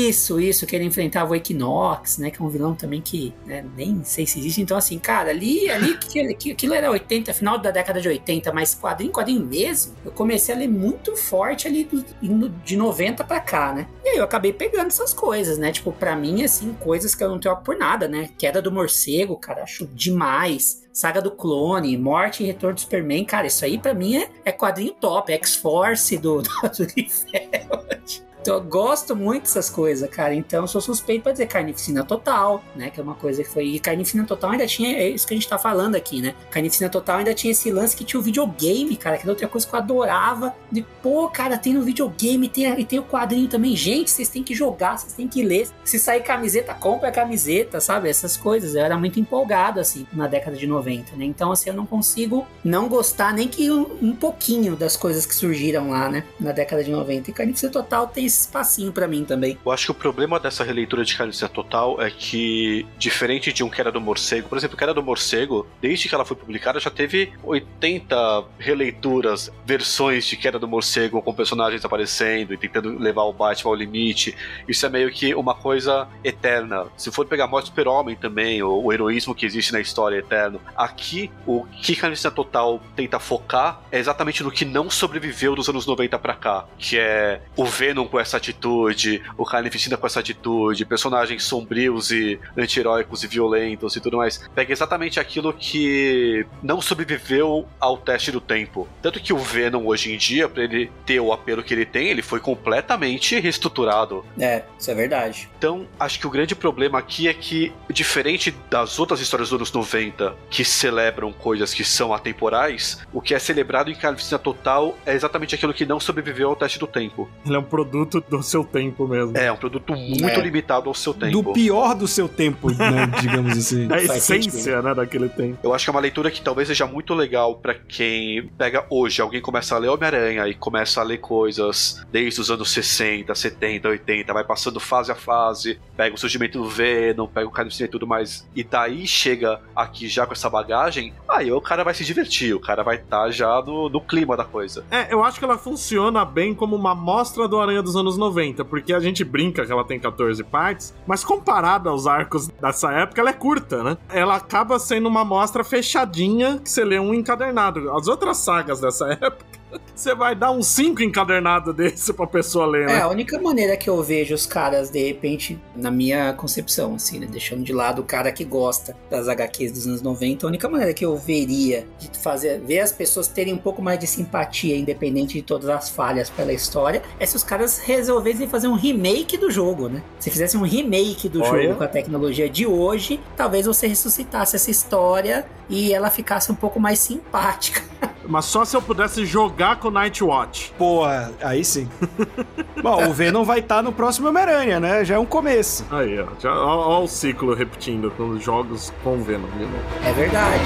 Isso, isso, que ele enfrentava o Equinox, né? Que é um vilão também que né, nem sei se existe. Então, assim, cara, ali, ali que, que, aquilo era 80, final da década de 80, mas quadrinho, quadrinho mesmo, eu comecei a ler muito forte ali do- de 90 pra cá, né? E aí eu acabei pegando essas coisas, né? Tipo, pra mim, assim, coisas que eu não troco por nada, né? Queda do morcego, cara, acho demais. Saga do Clone, Morte e Retorno do Superman, cara, isso aí pra mim é, é quadrinho top, é X-Force do, do, do. Então eu gosto muito dessas coisas, cara. Então eu sou suspeito pra dizer carnificina total, né? Que é uma coisa que foi. E carnificina total ainda tinha. É isso que a gente tá falando aqui, né? Carnificina total ainda tinha esse lance que tinha o videogame, cara, que era outra coisa que eu adorava. De, pô, cara, tem no videogame, tem, e tem o quadrinho também. Gente, vocês têm que jogar, vocês têm que ler. Se sair camiseta, compra a camiseta, sabe? Essas coisas. Eu era muito empolgado, assim, na década de 90, né? Então, assim, eu não consigo não gostar nem que um, um pouquinho das coisas que surgiram lá, né? Na década de 90. E Carnificina Total tem esse espacinho para mim também. Eu acho que o problema dessa releitura de Carnificina Total é que, diferente de um que era do morcego, por exemplo, que era do morcego, desde que ela foi publicada, já teve 80 releituras, versões de Queda do Morcego com personagens aparecendo e tentando levar o Batman ao limite. Isso é meio que uma coisa eterna. Se for pegar Morte Super-Homem também, o, o, heroísmo que existe na história é eterno. Aqui, o que Carnificina Total tenta focar é exatamente no que não sobreviveu dos anos 90 para cá, que é o Venom com essa atitude, o Carnificina com essa atitude, personagens sombrios e anti-heróicos e violentos e tudo mais. Pega exatamente aquilo que não sobreviveu ao teste do tempo. Tanto que o Venom hoje em dia, para ele ter o apelo que ele tem, ele foi completamente reestruturado. É, isso é verdade. Então, acho que o grande problema aqui é que, diferente das outras histórias dos anos 90, que celebram coisas que são atemporais, o que é celebrado em Carnificina Total é exatamente aquilo que não sobreviveu ao teste do tempo. Ele é um produto do seu tempo mesmo. É, um produto muito é. limitado ao seu tempo. Do pior do seu tempo, né, digamos assim. A essência, né, daquele tempo. Eu acho que é uma leitura que talvez seja muito legal para quem pega hoje, alguém começa a ler Homem-Aranha e começa a ler coisas desde os anos 60, 70, 80, vai passando fase a fase, pega o surgimento do Venom, pega o Carnificina e tudo mais, e daí chega aqui já com essa bagagem, aí o cara vai se divertir, o cara vai estar tá já no, no clima da coisa. É, eu acho que ela funciona bem como uma mostra do Aranha dos anos 90, porque a gente brinca que ela tem 14 partes, mas comparada aos arcos dessa época, ela é curta, né? Ela acaba sendo uma mostra fechadinha que você lê um encadernado. As outras sagas dessa época você vai dar um 5 encadernado desse pra pessoa ler, né? É, a única maneira que eu vejo os caras, de repente, na minha concepção, assim, né? Deixando de lado o cara que gosta das HQs dos anos 90, a única maneira que eu veria de fazer, ver as pessoas terem um pouco mais de simpatia, independente de todas as falhas pela história, é se os caras resolvessem fazer um remake do jogo, né? Se fizessem um remake do Olha. jogo com a tecnologia de hoje, talvez você ressuscitasse essa história e ela ficasse um pouco mais simpática. Mas só se eu pudesse jogar com o Nightwatch. Porra, aí sim. Bom, o Venom vai estar tá no próximo Homem-Aranha, né? Já é um começo. Aí, ó. Já, ó, ó o ciclo repetindo com os jogos com o Venom. É verdade.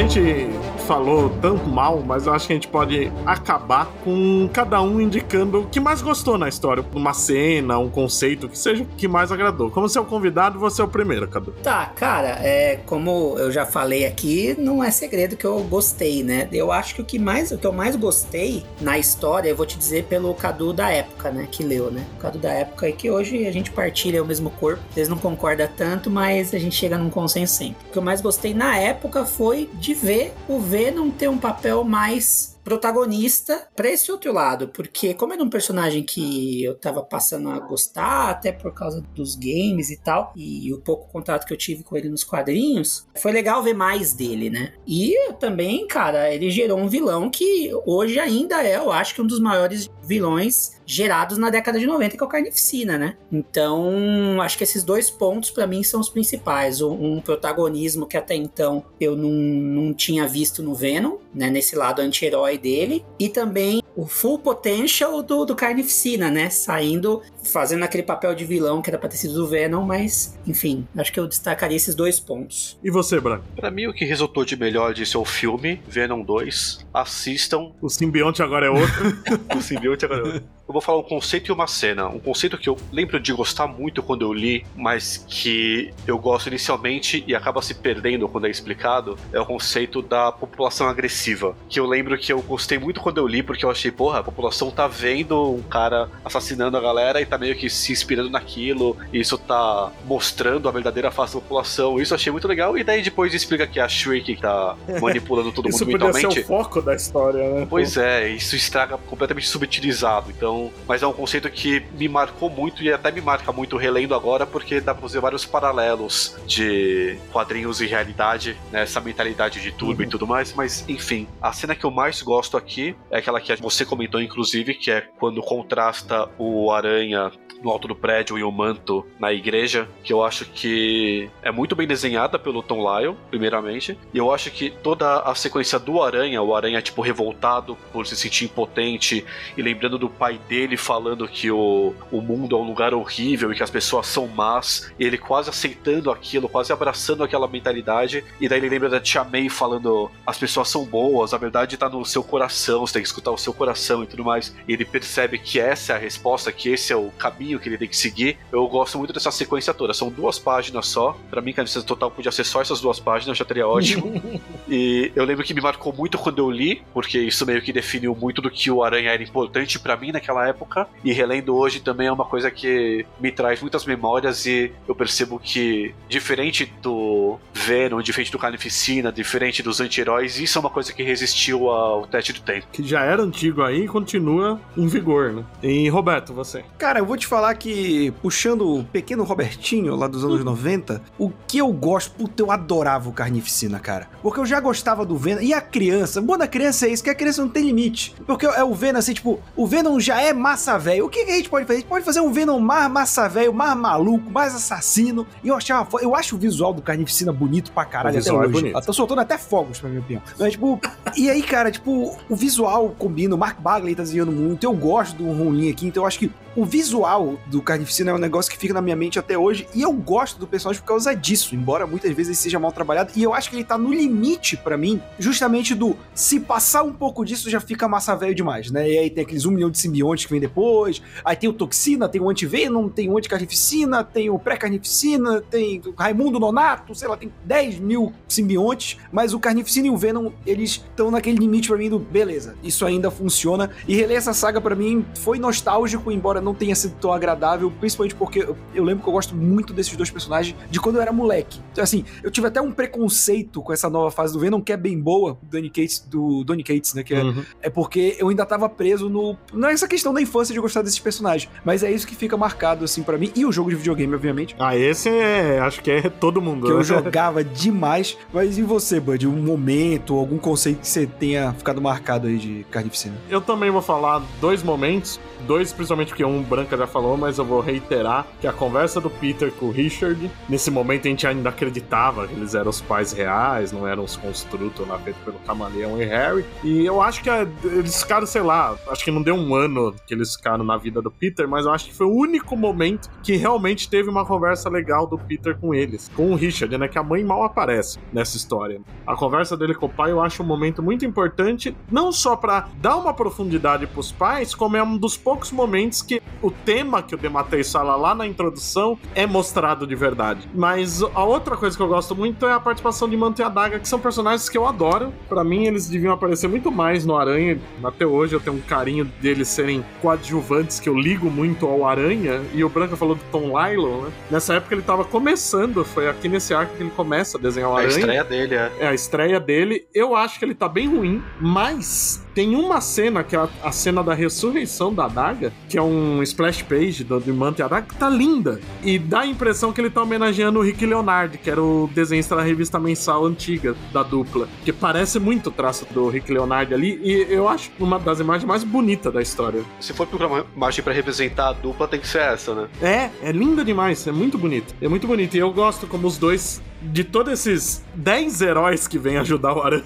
Gente falou tanto mal, mas eu acho que a gente pode acabar com cada um indicando o que mais gostou na história. Uma cena, um conceito, que seja o que mais agradou. Como seu convidado, você é o primeiro, Cadu. Tá, cara, é, como eu já falei aqui, não é segredo que eu gostei, né? Eu acho que o que mais, o que eu mais gostei na história, eu vou te dizer pelo Cadu da época, né? Que leu, né? O Cadu da época e que hoje a gente partilha o mesmo corpo. Vocês não concordam tanto, mas a gente chega num consenso sempre. O que eu mais gostei na época foi de ver o ver não ter um papel mais protagonista para esse outro lado, porque como era um personagem que eu tava passando a gostar, até por causa dos games e tal, e o pouco contato que eu tive com ele nos quadrinhos, foi legal ver mais dele, né? E também, cara, ele gerou um vilão que hoje ainda é, eu acho que um dos maiores vilões gerados na década de 90, que é o Carnificina, né? Então, acho que esses dois pontos para mim são os principais. Um, protagonismo que até então eu não, não tinha visto no Venom, né? Nesse lado anti-herói dele. E também o full potential do, do Carnificina, né? Saindo, fazendo aquele papel de vilão que era pra ter sido do Venom, mas, enfim, acho que eu destacaria esses dois pontos. E você, Branco? Pra mim, o que resultou de melhor disso é o filme Venom 2. Assistam. O simbionte agora é outro. o simbionte agora é outro. Eu vou falar um conceito e uma cena. Um conceito que eu lembro de gostar muito quando eu li, mas que eu gosto inicialmente e acaba se perdendo quando é explicado, é o conceito da população agressiva. Que eu lembro que eu gostei muito quando eu li, porque eu achei, porra, a população tá vendo um cara assassinando a galera e tá meio que se inspirando naquilo, e isso tá mostrando a verdadeira face da população. Isso eu achei muito legal, e daí depois explica que é a Shriek que tá manipulando todo mundo Isso mentalmente. podia ser o foco da história, né? Pois é, isso estraga completamente subutilizado. Então, mas é um conceito que me marcou muito e até me marca muito relendo agora, porque dá pra fazer vários paralelos de quadrinhos e realidade, né? Essa mentalidade de turbo Uhum. e tudo mais. Mas, enfim, a cena que eu mais gosto aqui é aquela que você comentou, inclusive, que é quando contrasta o Aranha no alto do prédio e o manto na igreja, que eu acho que é muito bem desenhada pelo Tom Lyle, primeiramente. E eu acho que toda a sequência do Aranha, o Aranha, tipo, revoltado por se sentir impotente e lembrando do pai dele falando que o, o mundo é um lugar horrível e que as pessoas são más, ele quase aceitando aquilo, quase abraçando aquela mentalidade. E daí ele lembra da Tia May falando: as pessoas são boas, a verdade tá no seu coração, você tem que escutar o seu coração e tudo mais. E ele percebe que essa é a resposta, que esse é o caminho que ele tem que seguir. Eu gosto muito dessa sequência toda. São duas páginas só. Pra mim, Carnificina Total podia ser só essas duas páginas, já teria ótimo. e eu lembro que me marcou muito quando eu li, porque isso meio que definiu muito do que o Aranha era importante pra mim naquela época. E relendo hoje também é uma coisa que me traz muitas memórias e eu percebo que, diferente do Venom, diferente do Carnificina, diferente dos anti-heróis, isso é uma coisa que resistiu ao teste do tempo. Que já era antigo aí e continua em vigor, né? E Roberto, você? Cara, eu vou te falar que, puxando o pequeno Robertinho lá dos anos 90, o que eu gosto, puta, eu adorava o Carnificina, cara. Porque eu já gostava do Venom. E a criança, o bom da criança é isso, que a criança não tem limite. Porque é o Venom, assim, tipo, o Venom já é massa velho. O que, que a gente pode fazer? A gente pode fazer um Venom mais massa velho, mais maluco, mais assassino. E eu achava, eu acho o visual do Carnificina bonito pra caralho O até visual é hoje. bonito. Eu tô soltando até fogos, na minha opinião. Mas, tipo, e aí, cara, tipo, o visual combina, o Mark Bagley tá desenhando muito, eu gosto do Ronlin aqui, então eu acho que o visual do Carnificina é um negócio que fica na minha mente até hoje, e eu gosto do personagem por causa disso, embora muitas vezes ele seja mal trabalhado, e eu acho que ele tá no limite pra mim, justamente do se passar um pouco disso já fica massa velho demais, né? E aí tem aqueles um milhão de simbiontes que vem depois, aí tem o Toxina, tem o Antivenom, tem o Anticarnificina, tem o Pré-Carnificina, tem o Raimundo Nonato, sei lá, tem 10 mil simbiontes, mas o Carnificina e o Venom, eles estão naquele limite pra mim do beleza, isso ainda funciona, e reler essa saga pra mim foi nostálgico, embora não tenha sido tão agradável, principalmente porque eu, eu lembro que eu gosto muito desses dois personagens de quando eu era moleque. Então, assim, eu tive até um preconceito com essa nova fase do Venom, que é bem boa, do Donny Cates, do Donny Cates, né, que é Uhum. é porque eu ainda tava preso no. Não é essa questão da infância de gostar desses personagens, mas é isso que fica marcado, assim, pra mim. E o jogo de videogame, obviamente. Ah, esse é. Acho que é todo mundo. Que eu né? jogava demais. Mas e você, Bud? Um momento, algum conceito que você tenha ficado marcado aí de carnificina? Eu também vou falar dois momentos, dois principalmente porque um Branca já falou, mas eu vou reiterar que a conversa do Peter com o Richard, nesse momento a gente ainda acreditava que eles eram os pais reais, não eram os construtos lá feitos pelo Camaleão e Harry. E eu acho que é, eles ficaram, sei lá, acho que não deu um ano que eles ficaram na vida do Peter, mas eu acho que foi o único momento que realmente teve uma conversa legal do Peter com eles, com o Richard, né? Que a mãe mal aparece nessa história. A conversa dele com o pai eu acho um momento muito importante, não só pra dar uma profundidade pros pais, como é um dos poucos momentos que o tema que o Dematei fala lá na introdução é mostrado de verdade. Mas a outra coisa que eu gosto muito é a participação de Manto e Adaga, que são personagens que eu adoro. Pra mim, eles deviam aparecer muito mais no Aranha. Até hoje eu tenho um carinho deles serem coadjuvantes que eu ligo muito ao Aranha. E o Branca falou do Tom Lilo, né? Nessa época ele tava começando, foi aqui nesse arco que ele começa a desenhar o A Aranha. estreia dele é. É a estreia dele. Eu acho que ele tá bem ruim, mas tem uma cena, que é a, a cena da ressurreição da adaga, que é um splash page do, do Manto e Adaga, que tá linda. E dá a impressão que ele tá homenageando o Rick Leonard, que era o desenhista da revista mensal antiga da dupla. Que parece muito o traço do Rick Leonard ali. E eu acho uma das imagens mais bonitas da história. Se for procurar uma imagem pra representar a dupla, tem que ser essa, né? É, é linda demais, é muito bonito. É muito bonito. E eu gosto como os dois, de todos esses 10 heróis que vêm ajudar o Aranha,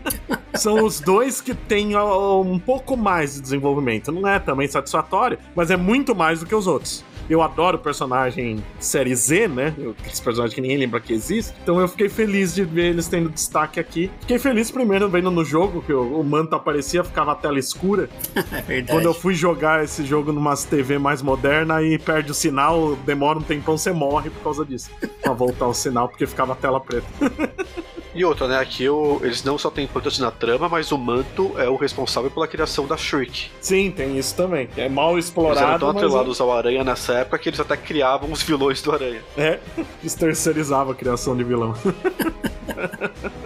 são os dois que têm um pouco mais de desenvolvimento. Não é também satisfatório, mas é muito mais do que os outros. Eu adoro personagem série Z, né? Aqueles personagens que ninguém lembra que existe. Então eu fiquei feliz de ver eles tendo destaque aqui. Fiquei feliz primeiro vendo no jogo, que o, o manto aparecia, ficava a tela escura. É verdade. Quando eu fui jogar esse jogo numa TV mais moderna e perde o sinal, demora um tempão, você morre por causa disso. pra voltar o sinal, porque ficava a tela preta. E outra, né? Aqui o, eles não só têm importância na trama, mas o manto é o responsável pela criação da Shriek. Sim, tem isso também. É mal Eles eram explorado, tão mas atrelados ao Aranha nessa época que eles até criavam os vilões do Aranha. é, eles terceirizavam a criação de vilão.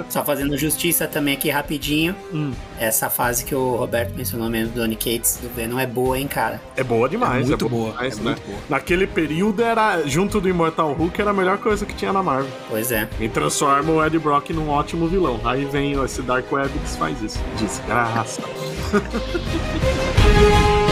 Só fazendo justiça também aqui rapidinho. Hum. Essa fase que o Roberto mencionou mesmo, do Donny Cates, do Venom, é boa, hein, cara? É boa demais. É muito boa. boa, demais, é né? muito boa. Naquele período era, junto do Immortal Hulk, era a melhor coisa que tinha na Marvel. Pois é. E transforma o Ed Brock num ótimo vilão. Aí vem esse Dark Web e desfaz isso. Desgraça.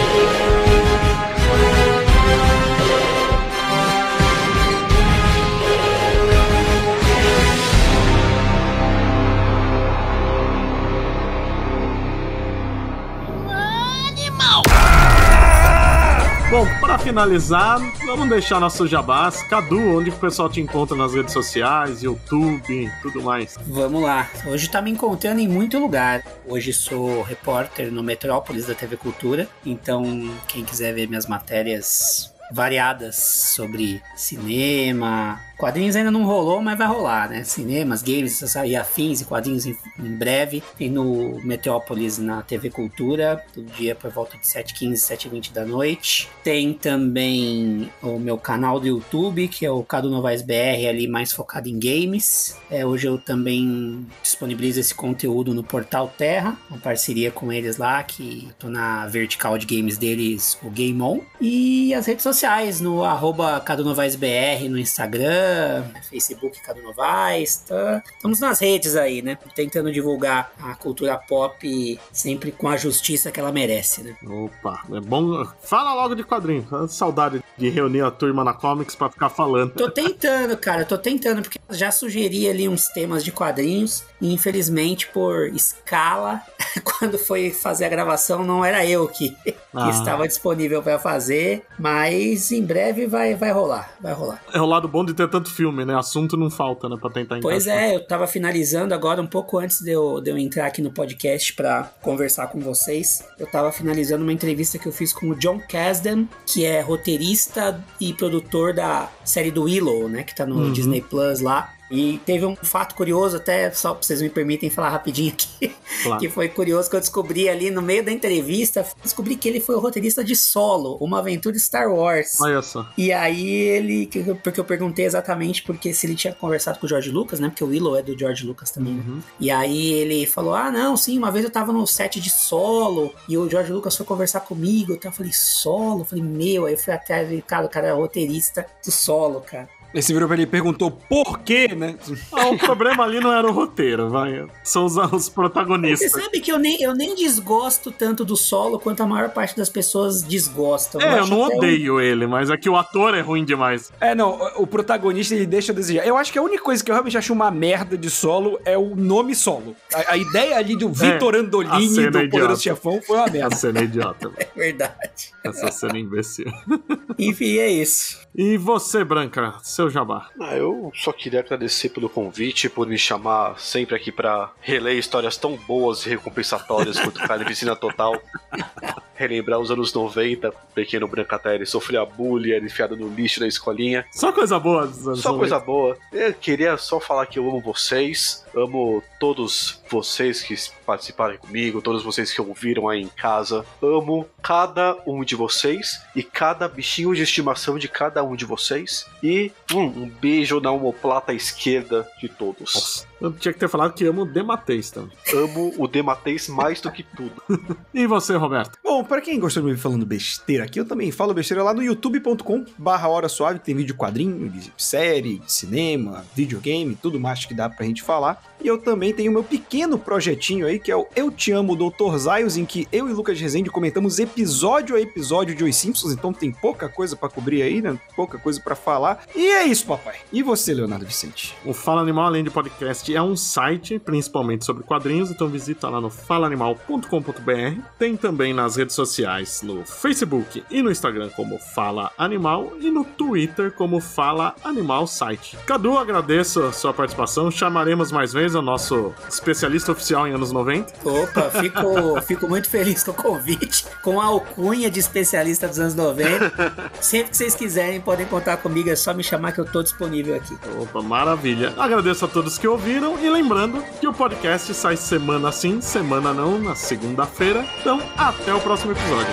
Bom, pra finalizar, vamos deixar nosso jabás. Cadu, onde o pessoal te encontra nas redes sociais, YouTube, tudo mais? Vamos lá. Hoje tá me encontrando em muito lugar. Hoje sou repórter no Metrópolis da TV Cultura. Então, quem quiser ver minhas matérias variadas sobre cinema. Quadrinhos ainda não rolou, mas vai rolar, né? Cinemas, games e afins e quadrinhos em, em breve. Tem no Metrópolis na TV Cultura, todo dia por volta de 7h15, 7h20 da noite. Tem também o meu canal do YouTube, que é o Cadu Novaes BR, ali mais focado em games. É, hoje eu também disponibilizo esse conteúdo no Portal Terra, uma parceria com eles lá, que tô na vertical de games deles, o Game On. E as redes sociais, no arroba Cadu Novaes BR no Instagram, Facebook Cadu Novaes, tá? Estamos nas redes aí, né? Tentando divulgar a cultura pop sempre com a justiça que ela merece, né? Opa, é bom. Fala logo de quadrinho. Saudade de reunir a turma na Comics pra ficar falando. Tô tentando, cara, tô tentando, porque já sugeri ali uns temas de quadrinhos e infelizmente por escala, quando foi fazer a gravação não era eu que, que Ah. estava disponível para fazer, mas em breve vai, vai rolar, vai rolar. É o lado bom de ter tanto filme, né? Assunto não falta, né? Pra tentar Pois encaixar. é, eu tava finalizando agora, um pouco antes de eu, de eu entrar aqui no podcast pra conversar com vocês. Eu tava finalizando uma entrevista que eu fiz com o John Kasdan, que é roteirista e produtor da série do Willow, né? Que tá no Uhum. Disney Plus lá. E teve um fato curioso, até só pra vocês me permitem falar rapidinho aqui, Claro. que foi curioso que eu descobri ali no meio da entrevista, descobri que ele foi o roteirista de Solo, uma aventura Star Wars. Olha só. E aí ele. que- Porque eu perguntei exatamente porque se ele tinha conversado com o George Lucas, né? Porque o Willow é do George Lucas também, né? Uhum. E aí ele falou: Ah, não, sim, uma vez eu tava no set de solo e o George Lucas foi conversar comigo. Então eu falei, solo? Eu falei, meu, aí eu fui atrás e, cara, o cara é roteirista do solo, cara. Você virou pra ele e perguntou por quê, né? Ah, o problema ali não era o roteiro, vai. São os, os Você protagonistas. sabe que eu nem, eu nem desgosto tanto do solo quanto a maior parte das pessoas desgostam. É, eu não até um- odeio ele, mas é que o ator é ruim demais. É, não, o protagonista ele deixa a desejar. Eu acho que a única coisa que eu realmente acho uma merda de solo é o nome solo. A, a ideia ali do Vitor a Andolini do idiota. Poderoso Chefão foi uma A merda. cena é idiota. É verdade. Essa cena é imbecil. Enfim, é isso. E você, Branca, seu jabá? Ah, eu só queria agradecer pelo convite, por me chamar sempre aqui pra reler histórias tão boas e recompensatórias quanto Carnificina Total. Relembrar os anos 90, o pequeno Brancatelli sofria bullying, era enfiado no lixo da escolinha. Só coisa boa. dos anos Só 90. coisa boa. Eu queria só falar que eu amo vocês, amo todos vocês que participaram comigo, todos vocês que ouviram aí em casa. Amo cada um de vocês e cada bichinho de estimação de cada um de vocês. E hum, um beijo na omoplata esquerda de todos. Nossa, eu tinha que ter falado que amo o Dematês também. Amo o Dematês mais do que tudo. E você, Roberto? Bom, pra quem gostou de me ver falando besteira aqui, eu também falo besteira lá no youtube.com barra hora suave, tem vídeo quadrinho, de série, de cinema, videogame, tudo mais que dá pra gente falar. E eu também tenho meu pequeno projetinho aí, que é o Eu Te Amo, Dr. Zaios, em que eu e Lucas Rezende comentamos episódio a episódio de Os Simpsons, então tem pouca coisa para cobrir aí, né? Pouca coisa para falar. E é isso, papai. E você, Leonardo Vicente? O Fala Animal, além de podcast, é um site principalmente sobre quadrinhos, então visita lá no falaanimal.com.br. Tem também nas redes sociais, no Facebook e no Instagram como Fala Animal e no Twitter como Fala Animal Site. Cadu, agradeço a sua participação. Chamaremos mais vezes o nosso especialista oficial em anos 90. Opa, fico, fico muito feliz com o convite, com a alcunha de especialista dos anos 90. Sempre que vocês quiserem, podem contar comigo, é só me chamar que eu tô disponível aqui. Opa, maravilha. Agradeço a todos que ouviram e lembrando que o podcast sai semana sim, semana não, na segunda-feira. Então, até o próximo episódio.